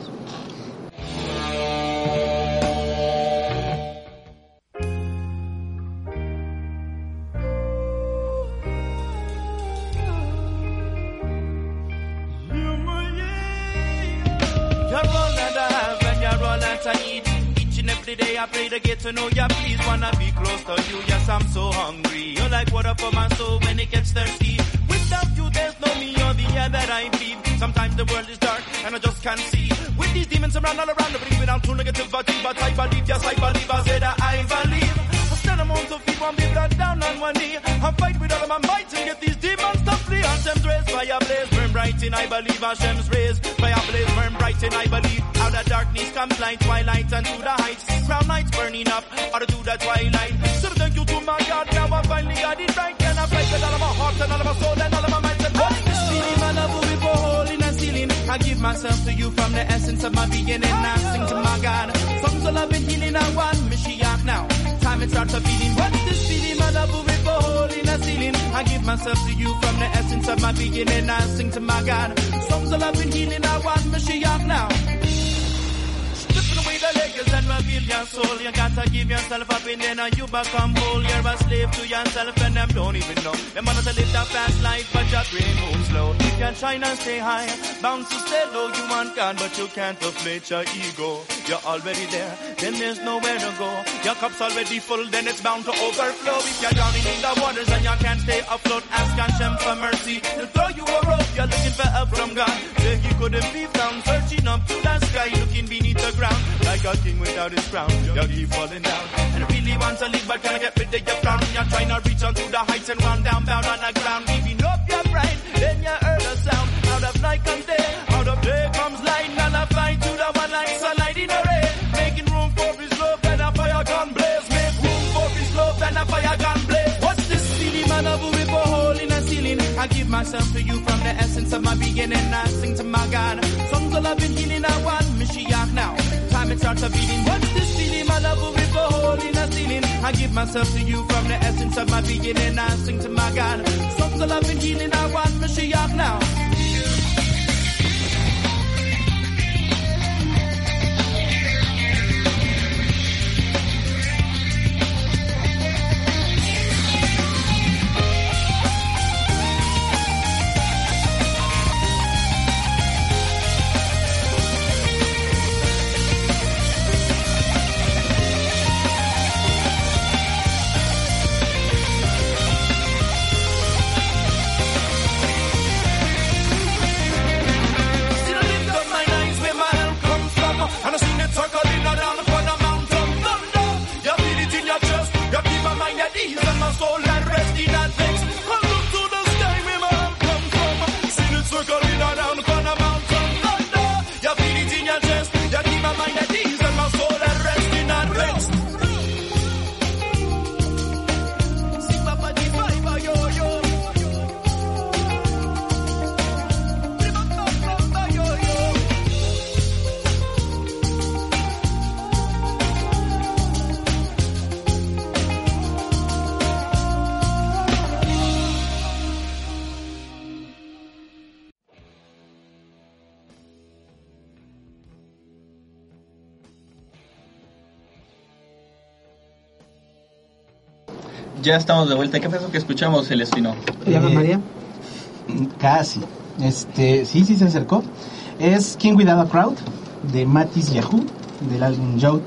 I pray to get to know you. Please wanna be close to you. Yes, I'm so hungry. You're like water for my soul when it gets thirsty. Without you, there's no me or the air that I breathe. Sometimes the world is dark and I just can't see. With these demons around all around, bring me down to negativity. But I believe, yes, I believe. I said I believe. Among to feet, one be blood down on one knee. I fight with all of my might to get these demons to flee. Hashem's rays, fire blaze, burn bright in I believe. Hashem's rays, fire blaze, burn bright in I believe. Out of darkness comes light, twilight and to the heights. Crown lights burning up, out of to the twilight. So thank you to my God, now I finally got it right. And I fight with all of my heart and all of my soul and all of my might. And this feeling, my love, will be for holding and sealing. I give myself to you from the essence of my being and I sing to my God. Songs of love and healing, I want it starts a beating. What's this feeling, my love, will be for holding and sealing. I give myself to you from the essence of my being and I sing to my God. Songs of love and healing, I want Mashiach now. The layers and reveal your soul. You gotta give yourself up and then you become whole. You're a slave to yourself and them don't even know. Them want to live that fast life, but your brain moves slow. You can shine and stay high, bound to stay low. You want God, but you can't deflate your ego. You're already there, then there's nowhere to go. Your cup's already full, then it's bound to overflow. If you're drowning in the waters and you can't stay afloat, ask Hashem for mercy. He'll throw you a rope. You're looking for help from God. Say he couldn't be found, searching up to the sky, looking beneath the ground. Like a king without his crown, you keep falling down. And I really want to live, but can't get rid of your frown. You're trying to reach onto the heights and run down, bound on the ground. Giving up your pride, then you heard a sound. Out of night comes day, out of day comes light. And I fly to the one like sunlight in a ray. Making room for his love, and a fire gun blaze. Make room for his love, and a fire gun blaze. What's this feeling, man? Of a river hole in a ceiling. I give myself to you from the essence of my beginning. I sing to my God. Songs of love and healing, I want. It starts a beating. What's this feeling, man? Of a river hole in a ceiling. I give myself to you from the essence of my beginning. I sing to my God. Songs of love and healing, I want Mashiach now. Still I Ya estamos de vuelta. ¿Qué fue eso que escuchamos, Celestino? ¿Y Ana Eh, María? Casi. Este, sí, sí se acercó. Es King Without a Crowd de Matis Yahoo del álbum Jout.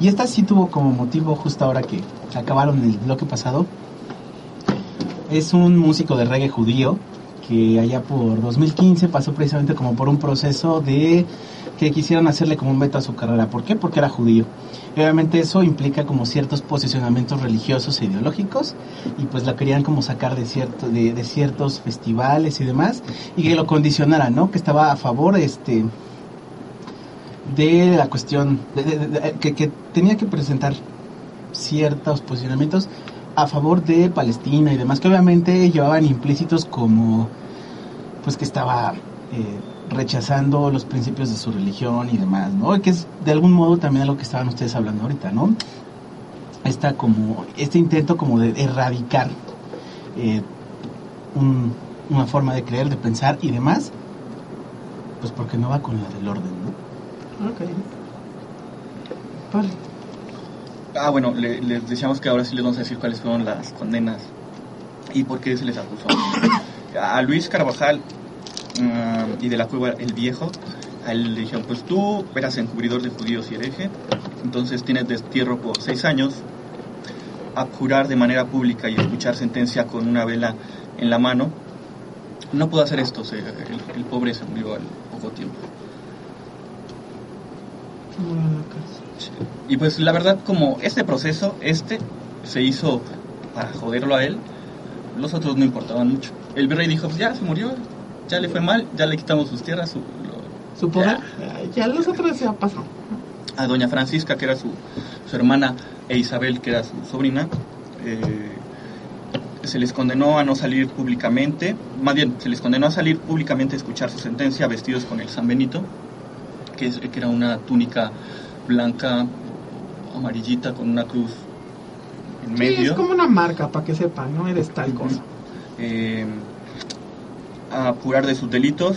Y esta sí tuvo como motivo justo ahora que acabaron el bloque pasado. Es un músico de reggae judío que allá por 2015 pasó precisamente como por un proceso de que quisieran hacerle como un veto a su carrera. ¿Por qué? Porque era judío. Obviamente eso implica como ciertos posicionamientos religiosos e ideológicos y pues lo querían como sacar de, cierto, de, ciertos festivales y demás y que lo condicionaran, ¿no? Que estaba a favor este de la cuestión, que tenía que presentar ciertos posicionamientos a favor de Palestina y demás, que obviamente llevaban implícitos como pues que estaba eh, rechazando los principios de su religión y demás, ¿no? Que es de algún modo también lo que estaban ustedes hablando ahorita, ¿no? Esta como, este intento como de erradicar eh, un- una forma de creer, de pensar y demás, pues porque no va con la del orden, ¿no? Ok. Vale. Ah, bueno, le- les decíamos que ahora sí les vamos a decir cuáles fueron las condenas y por qué se les acusó. A Luis Carvajal ah, y de la Cueva el Viejo, a él le dijeron, pues tú eras encubridor de judíos y hereje, entonces tienes destierro por seis años, a jurar de manera pública y escuchar sentencia con una vela en la mano. No pudo hacer esto, se- el, el pobre se murió al poco tiempo. Y pues la verdad, como este proceso, este, se hizo para joderlo a él, los otros no importaban mucho. El virrey dijo, pues ya se murió, ya le fue mal, ya le quitamos sus tierras, su- lo- Su poder, eh, ya los otros ya pasó. a doña Francisca, que era su, su hermana, e Isabel, que era su sobrina, eh, se les condenó a no salir públicamente, más bien, se les condenó a salir públicamente a escuchar su sentencia vestidos con el San Benito, que, es- que era una túnica blanca, amarillita, con una cruz en Sí, medio. es como una marca para que sepan, no eres tal cosa. eh, a curar de sus delitos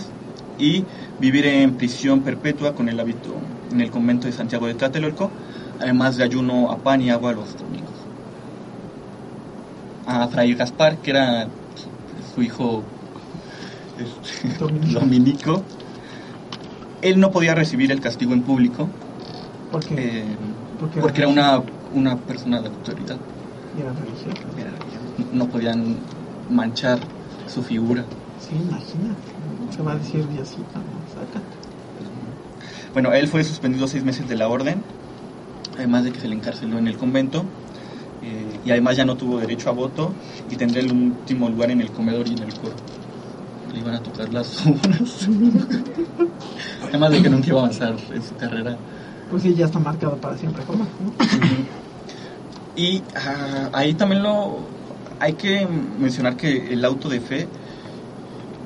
y vivir en prisión perpetua con el hábito en el convento de Santiago de Tlatelolco, además de ayuno a pan y agua los domingos. A Fray Gaspar, que era su hijo este, Dominico. dominico, él no podía recibir el castigo en público Porque eh, Porque era porque era una, una persona de autoridad. era religioso. Era- no podían manchar su figura. Sí, imagínate. Se va a decir Diosito. Bueno, él fue suspendido seis meses de la orden, además de que se le encarceló en el convento, eh, y además ya no tuvo derecho a voto y tendría el último lugar en el comedor y en el coro. Le iban a tocar las obras. además de que nunca iba a avanzar en su carrera. Pues sí, ya está marcado para siempre como, ¿no? Y ah, ahí también lo hay que mencionar que el auto de fe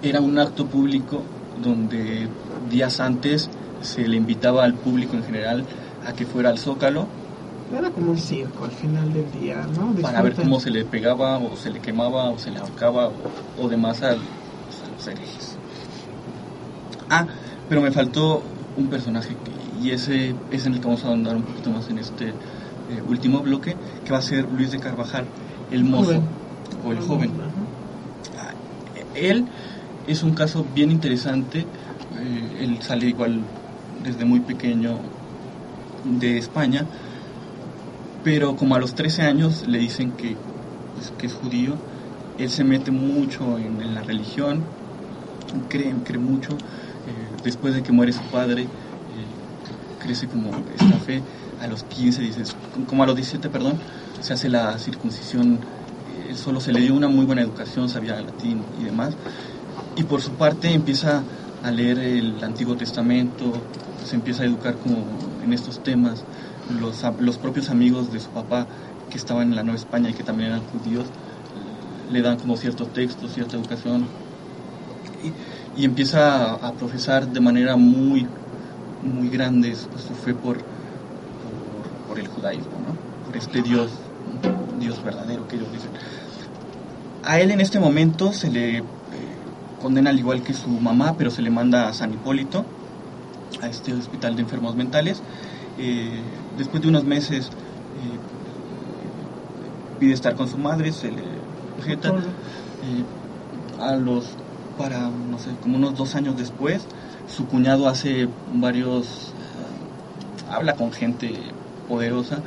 era un acto público donde días antes se le invitaba al público en general a que fuera al Zócalo Era como un circo al final del día, ¿no? para ver cómo se le pegaba o se le quemaba o se le ahorcaba o, o demás a los herejes. Ah, pero me faltó un personaje que- y ese es en el que vamos a andar un poquito más en este eh, último bloque, que va a ser Luis de Carvajal, el mozo Joven. o el joven. Ajá. Ah, Él es un caso bien interesante. eh, él sale igual desde muy pequeño de España, pero como a los 13 años le dicen que, pues, que es judío, él se mete mucho en, la religión, cree, cree mucho. eh, después de que muere su padre, eh, crece como esta fe. A los 15, dices, como a los 17, perdón, se hace la circuncisión. eh, solo se le dio una muy buena educación, sabía latín y demás. Y por su parte empieza a leer el Antiguo Testamento, se empieza a educar como en estos temas. Los, los propios amigos de su papá que estaban en la Nueva España y que también eran judíos, le dan como ciertos textos, cierta educación. Y, y empieza a, a profesar de manera muy, muy grande su su fe por, por, por el judaísmo, ¿no? por este Dios, Dios verdadero que ellos dicen. A él en este momento se le condena al igual que su mamá, pero se le manda a San Hipólito, a este hospital de enfermos mentales. Eh, después de unos meses eh, pide estar con su madre, se le objeta. Eh, a los, para, no sé, como unos dos años después, su cuñado hace varios, habla con gente poderosa,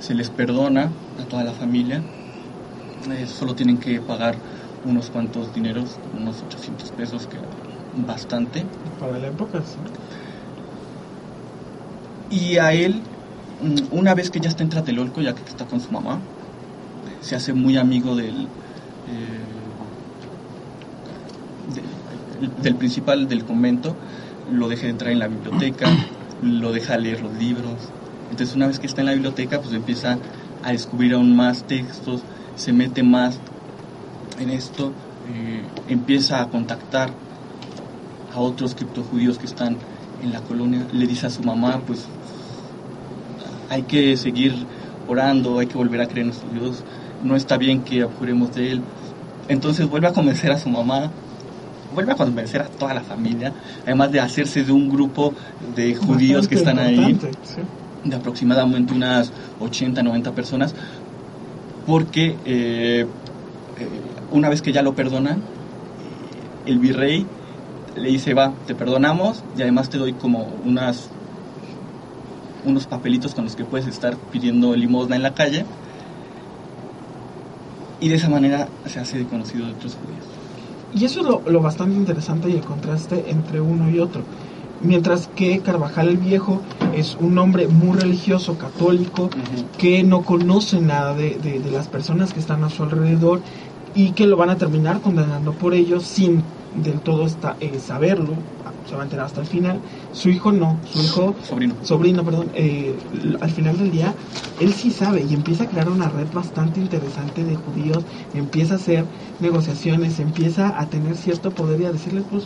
se les perdona a toda la familia, eh, solo tienen que pagar unos cuantos dineros, unos 800 pesos, que era bastante. Para la época, sí. Y a él, mm, una vez que ya está en Tlatelolco, ya que está con su mamá, se hace muy amigo del, eh, de- del principal del convento, lo deja entrar en la biblioteca, lo deja leer los libros. Entonces una vez que está en la biblioteca, pues empieza a descubrir aún más textos, se mete más en esto, eh, empieza a contactar a otros criptojudíos que están en la colonia, le dice a su mamá, pues hay que seguir orando, hay que volver a creer en nuestro Dios, no está bien que abjuremos de Él. Entonces vuelve a convencer a su mamá, vuelve a convencer a toda la familia, además de hacerse de un grupo de judíos que están ahí, de aproximadamente unas 80, 90 personas, porque eh, eh, una vez que ya lo perdonan, el virrey le dice, va, te perdonamos y además te doy como unas unos papelitos con los que puedes estar pidiendo limosna en la calle. Y de esa manera se hace conocido de otros judíos. Y eso es lo, lo, bastante interesante y el contraste entre uno y otro. Mientras que Carvajal el Viejo es un hombre muy religioso, católico, que no conoce nada de, de, de, las personas que están a su alrededor y que lo van a terminar condenando por ello sin del todo está, eh, saberlo, se va a enterar hasta el final. Su hijo no, su hijo, sobrino, sobrino perdón, eh, al final del día, él sí sabe y empieza a crear una red bastante interesante de judíos, empieza a hacer negociaciones, empieza a tener cierto poder y a decirles, pues,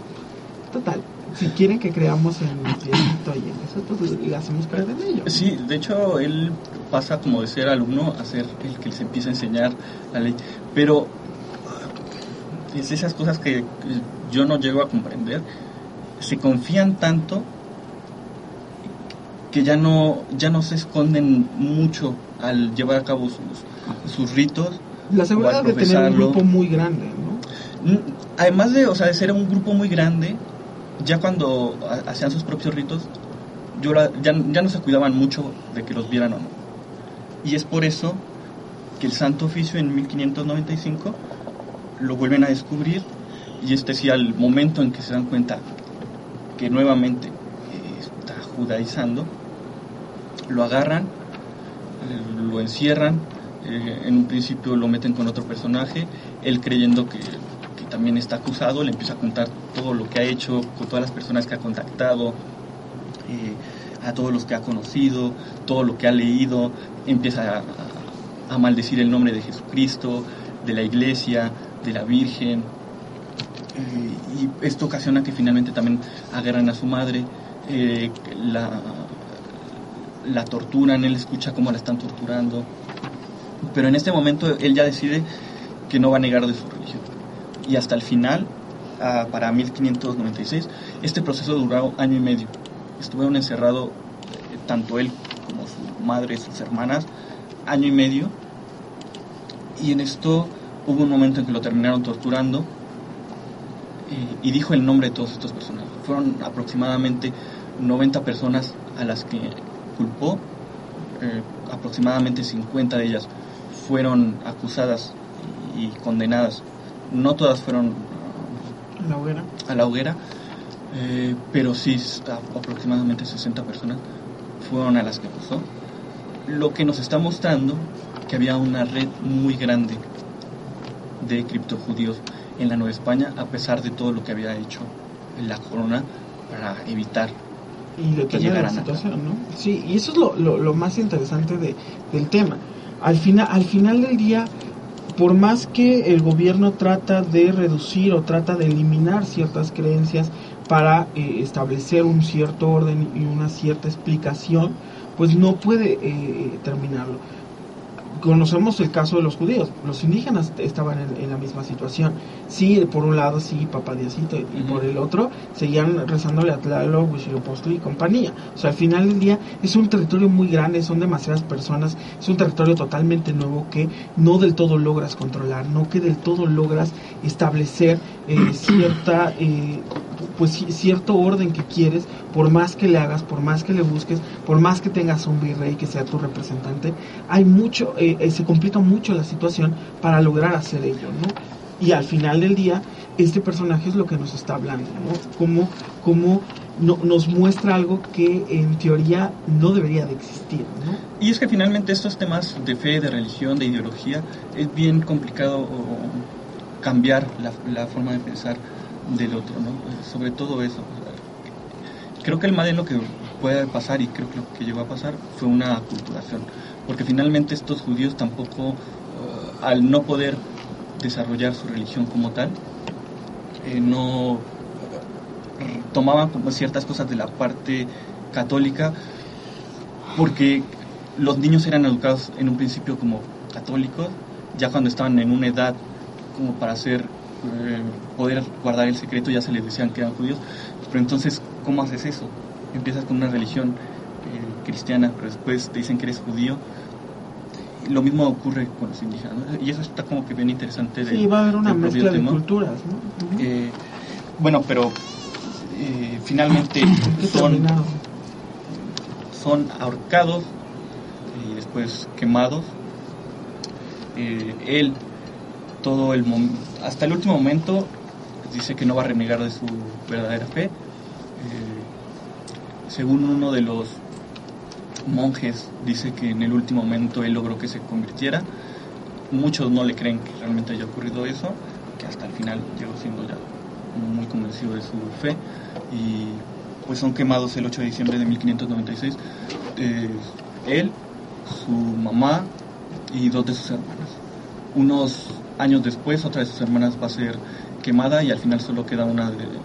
total, si quieren que creamos en Egipto y en eso, pues le hacemos creer en ello. Sí, de hecho, él pasa como de ser alumno a ser el que les empieza a enseñar la ley, pero es esas cosas que yo no llego a comprender, se confían tanto que ya no, ya no se esconden mucho al llevar a cabo sus, sus ritos. La seguridad de tener un grupo muy grande, ¿no? Además de, o sea, de ser un grupo muy grande, ya cuando hacían sus propios ritos, yo la, ya, ya no se cuidaban mucho de que los vieran o no. Y es por eso que el Santo Oficio en 1595 lo vuelven a descubrir y este sí al momento en que se dan cuenta que nuevamente eh, está judaizando, lo agarran, eh, lo encierran, eh, en un principio lo meten con otro personaje, él creyendo que, también está acusado, le empieza a contar todo lo que ha hecho, con todas las personas que ha contactado, a todos los que ha conocido, todo lo que ha leído, empieza a, a maldecir el nombre de Jesucristo, de la iglesia, de la Virgen, eh, y esto ocasiona que finalmente también agarran a su madre, eh, la, la torturan, él escucha cómo la están torturando, pero en este momento él ya decide que no va a negar de su religión. Y hasta el final, para 1596, este proceso duró año y medio. Estuvieron encerrados eh, tanto él como su madre, sus hermanas, año y medio. Y en esto hubo un momento en que lo terminaron torturando eh, y dijo el nombre de todos estos personajes. Fueron aproximadamente 90 personas a las que culpó, eh, aproximadamente 50 de ellas fueron acusadas y condenadas. No todas fueron ¿A la hoguera, a la hoguera eh, pero sí aproximadamente 60 personas fueron a las que acusó. Lo que nos está mostrando que había una red muy grande de criptojudíos en la Nueva España, a pesar de todo lo que había hecho la corona para evitar y que llegaran la situación, ¿no? Sí, y eso es lo, lo, lo más interesante de, del tema. Al final, al final del día, por más que el gobierno trata de reducir o trata de eliminar ciertas creencias para eh, establecer un cierto orden y una cierta explicación, pues no puede eh, terminarlo conocemos el caso de los judíos. Los indígenas estaban en, en, la misma situación. Sí, por un lado, sí, Papá Diosito, y uh -huh. por el otro, seguían rezándole a Tlaloc, Huitzilopochtli y compañía. O sea, al final del día es un territorio muy grande, son demasiadas personas, es un territorio totalmente nuevo que no del todo logras controlar, no que del todo logras establecer eh, cierta... Eh, pues cierto orden que quieres, por más que le hagas, por más que le busques, por más que tengas un virrey que sea tu representante, hay mucho, eh, eh, se complica mucho la situación para lograr hacer ello, ¿no? Y al final del día, este personaje es lo que nos está hablando, ¿no? Como, como no, nos muestra algo que en teoría no debería de existir. Y es que finalmente estos temas de fe, de religión, de ideología, es bien complicado cambiar la, la forma de pensar del otro, ¿no? Sobre todo eso. Creo que el modelo que puede pasar, y creo que lo que llegó a pasar, fue una aculturación. Porque finalmente estos judíos tampoco, uh, al no poder desarrollar su religión como tal, eh, no tomaban como ciertas cosas de la parte católica porque los niños eran educados en un principio como católicos, ya cuando estaban en una edad como para hacer eh, poder guardar el secreto ya se les decían que eran judíos, pero entonces ¿cómo haces eso? Empiezas con una religión eh, cristiana, pero después te dicen que eres judío. Lo mismo ocurre con los indígenas, ¿no? y eso está como que bien interesante. del- Sí, va a haber una mezcla de culturas. Eh, bueno, pero finalmente ¿Qué son, son ahorcados y después quemados. Eh, él, todo el hasta el último momento, dice que no va a renegar de su verdadera fe. Eh, según uno de los monjes, dice que en el último momento él logró que se convirtiera. Muchos no le creen que realmente haya ocurrido eso, que hasta el final llegó siendo ya muy convencido de su fe y pues son quemados el 8 de diciembre de 1596 eh, él, su mamá y dos de sus hermanas. Unos años después otra de sus hermanas va a ser quemada y al final solo queda una de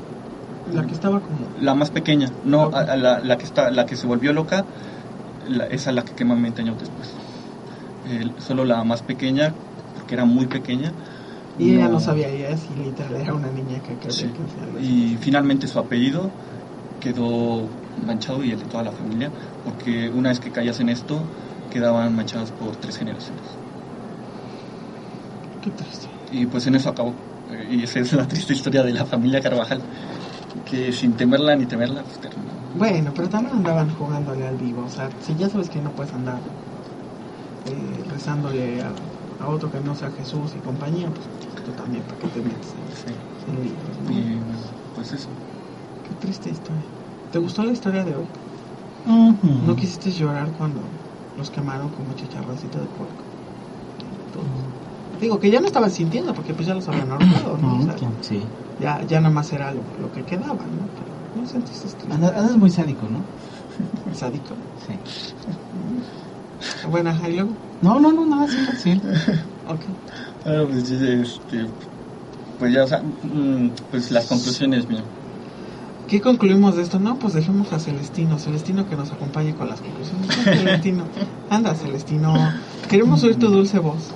La que estaba como... la más pequeña, no a- a la, la que está la que se volvió loca, la, esa es la que queman 20 años después. Solo la más pequeña, porque era muy pequeña. Y ella no sabía, ella sí, literal, era una niña que quería Sí. que Y finalmente su apellido quedó manchado y el de toda la familia, porque una vez que caías en esto, quedaban manchados por tres generaciones. Qué triste. Y pues en eso acabó. Eh, Y esa es la triste historia de la familia Carvajal, que sin temerla ni temerla, pues terminó. Bueno, pero también andaban jugándole al vivo. O sea, si ya sabes que no puedes andar eh, rezándole a, a otro que no sea Jesús y compañía, pues tú también, ¿para qué te metes Sí. en líos, no? Y pues eso. Qué triste historia. ¿Te gustó la historia de hoy? ¿No quisiste llorar cuando los quemaron como chicharroncito de puerco? Digo que ya no estaban sintiendo porque pues ya los habían ahorcado, ¿no? O sea, Ujú, Sí. ya, ya nada más era lo, lo que quedaba, ¿no? Pero no sentiste triste. Andas, andas muy sádico, ¿no? Sádico. Sí. Bueno, y luego. No, no, no, nada, sí, sí. Ok. Ah, pues, este, pues ya, o sea, mm, pues las conclusiones, mira. ¿Qué concluimos de esto? No, pues dejemos a Celestino. Celestino que nos acompañe con las conclusiones. Celestino. Anda, Celestino. Queremos oír tu dulce voz.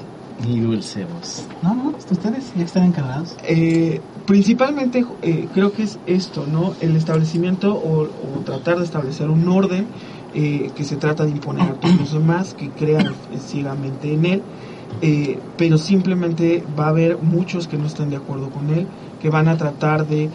Y dulce voz. No, no, pues ustedes ya están encargados. Eh, principalmente eh, creo que es esto, ¿no? El establecimiento o, o tratar de establecer un orden eh, que se trata de imponer a todos los demás, que crean ciegamente en él, eh, pero simplemente va a haber muchos que no están de acuerdo con él, que van a tratar de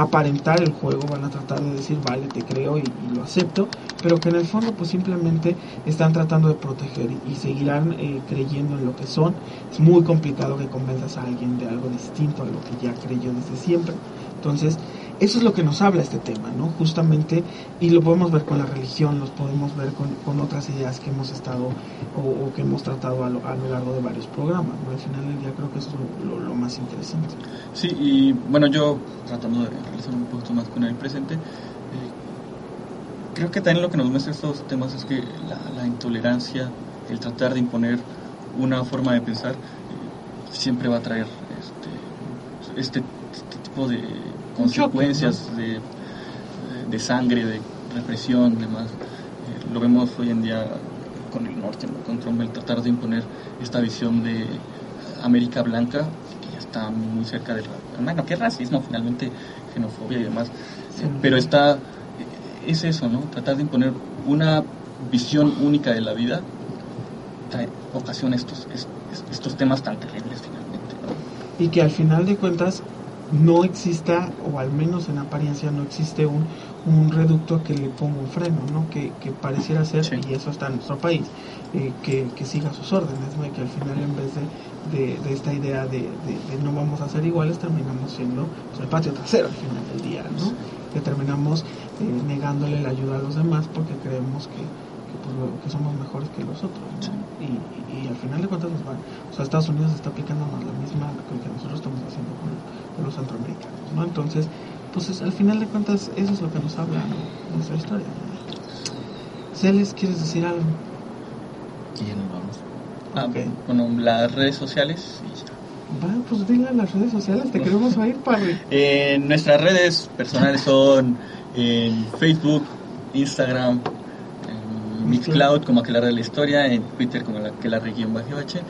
aparentar el juego, van a tratar de decir, vale, te creo y, lo acepto, pero que en el fondo pues simplemente están tratando de proteger y, y seguirán eh, creyendo en lo que son. Es muy complicado que convenzas a alguien de algo distinto a lo que ya creyó desde siempre. Entonces, eso es lo que nos habla este tema, ¿no? Justamente, y lo podemos ver con la religión, los podemos ver con, con otras ideas que hemos estado o, que hemos tratado a lo, a lo largo de varios programas, ¿no? Al final del creo que eso es lo, más interesante. Sí, y bueno, yo tratando de realizar un poquito más con el presente, eh, creo que también lo que nos muestra estos temas es que la, la intolerancia, el tratar de imponer una forma de pensar, eh, siempre va a traer este, este, este tipo de consecuencias de, de sangre, de represión, demás. Eh, lo vemos hoy en día con el norte, ¿no? con Trump, el tratar de imponer esta visión de América Blanca, que ya está muy cerca del bueno, que es racismo finalmente, xenofobia y demás, Eh, pero está, eh, es eso, ¿no? Tratar de imponer una visión única de la vida, trae, ocasiona estos, es- es- estos temas tan terribles finalmente, ¿no? y que al final de cuentas no exista, o al menos en apariencia no existe un, un reducto que le ponga un freno, ¿no? que, que pareciera ser, Sí. y eso está en nuestro país, eh, que, que siga sus órdenes, ¿no? y que al final en vez de, de, de esta idea de, de- de no vamos a ser iguales, terminamos siendo pues, el patio trasero al final del día, ¿no? que terminamos eh, negándole la ayuda a los demás porque creemos que, que, pues, lo- que somos mejores que los otros. ¿no? Y, y- y al final de cuentas nos van. O sea, Estados Unidos está aplicándonos la misma que nosotros estamos haciendo con, con los centroamericanos. ¿no? Entonces, pues es- al final de cuentas eso es lo que nos habla ¿no? nuestra historia. ¿no? Celes, ¿quieres decir algo? Y ya nos vamos. Ah, Ok. Bueno, las redes sociales y ya. Va, pues dile a las redes sociales, te queremos oír, padre. Eh, nuestras redes personales son en Facebook, Instagram, Mixcloud como Aquelarre de la Historia, en Twitter como la Aquelarre guion bajo H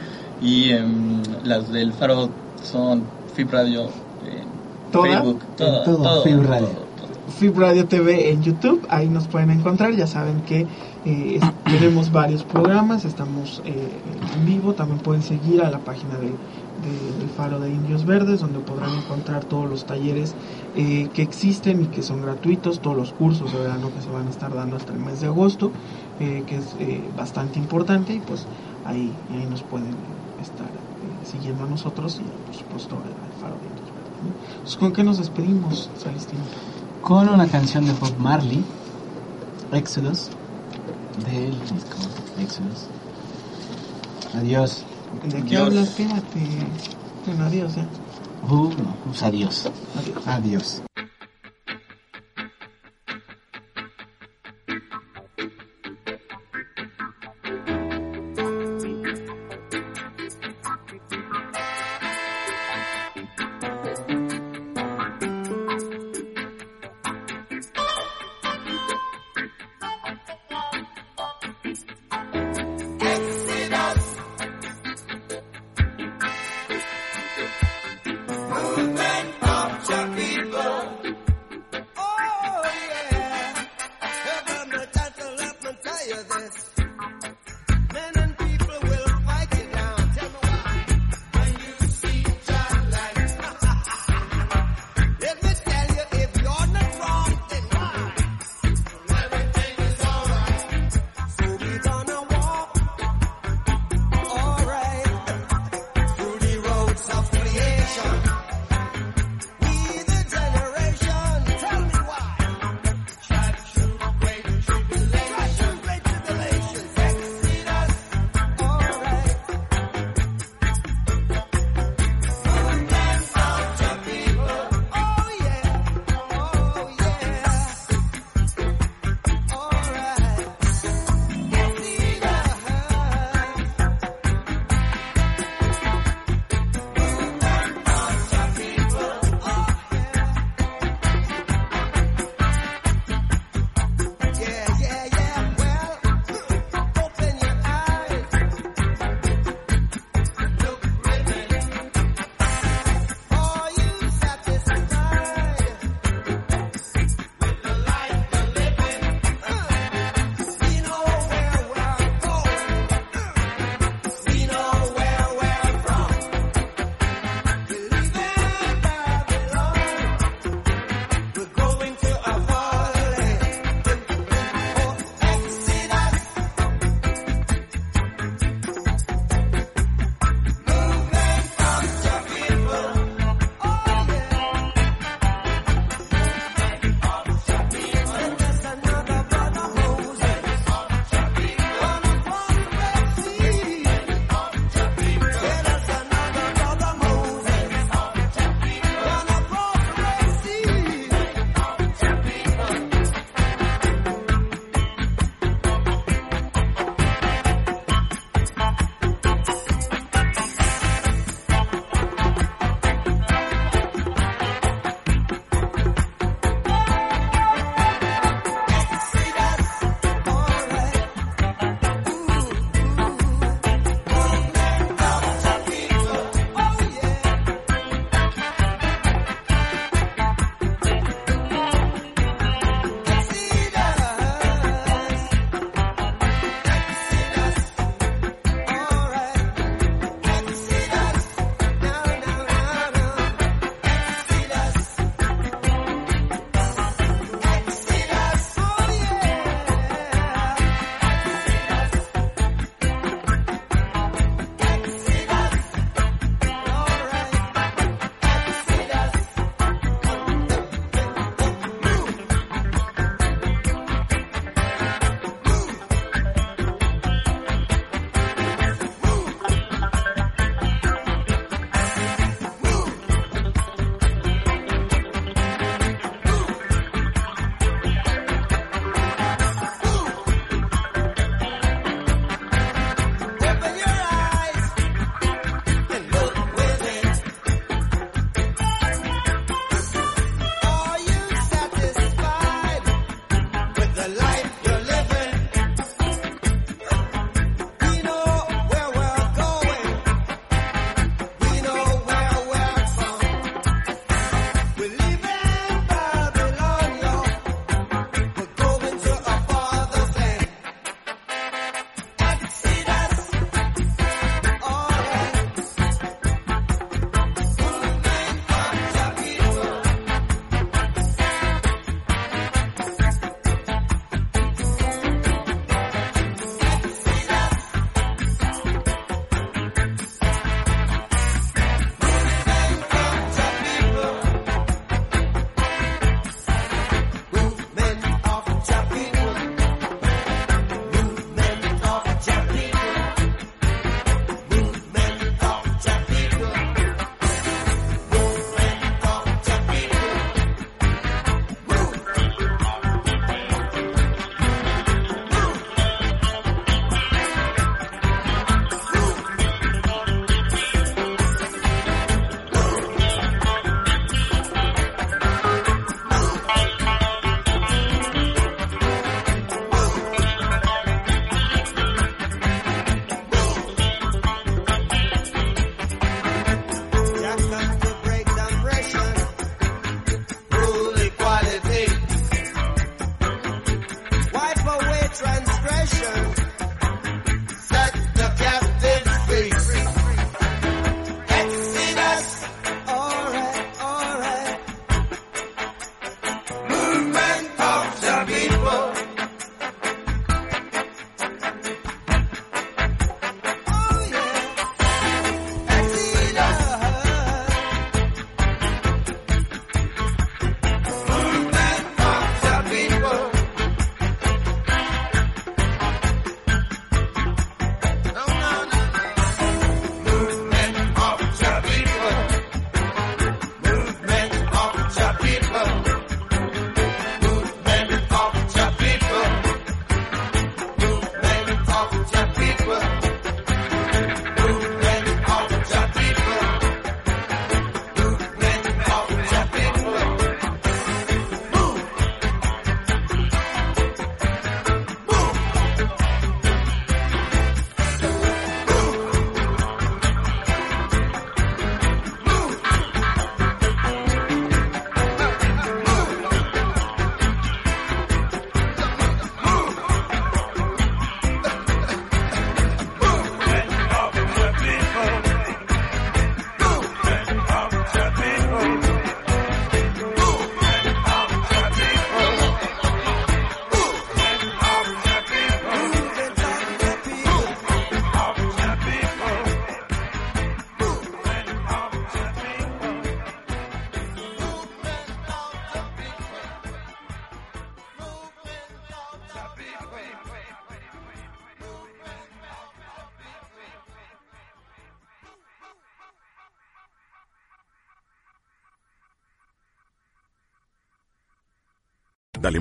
y em, las del Faro son Fib Radio en ¿Toda? Facebook, todo, todo, todo, Fib Radio. todo. Fib Radio TV en YouTube, ahí nos pueden encontrar, ya saben que eh, tenemos varios programas, estamos eh, en vivo, también pueden seguir a la página del, de- del Faro de Indios Verdes, donde podrán encontrar todos los talleres eh, que existen y que son gratuitos, todos los cursos de verano que se van a estar dando hasta el mes de agosto, eh, que es eh, bastante importante y pues ahí, ahí nos pueden estar eh, siguiendo a nosotros y por supuesto al al Faro de. Pues, ¿Con qué nos despedimos, Celestino? Con una canción de Bob Marley, Exodus, del disco Exodus. Adiós. ¿De qué hablas? Quédate. Bueno, adiós, ya. Uh, no, pues adiós. Adiós. Adiós.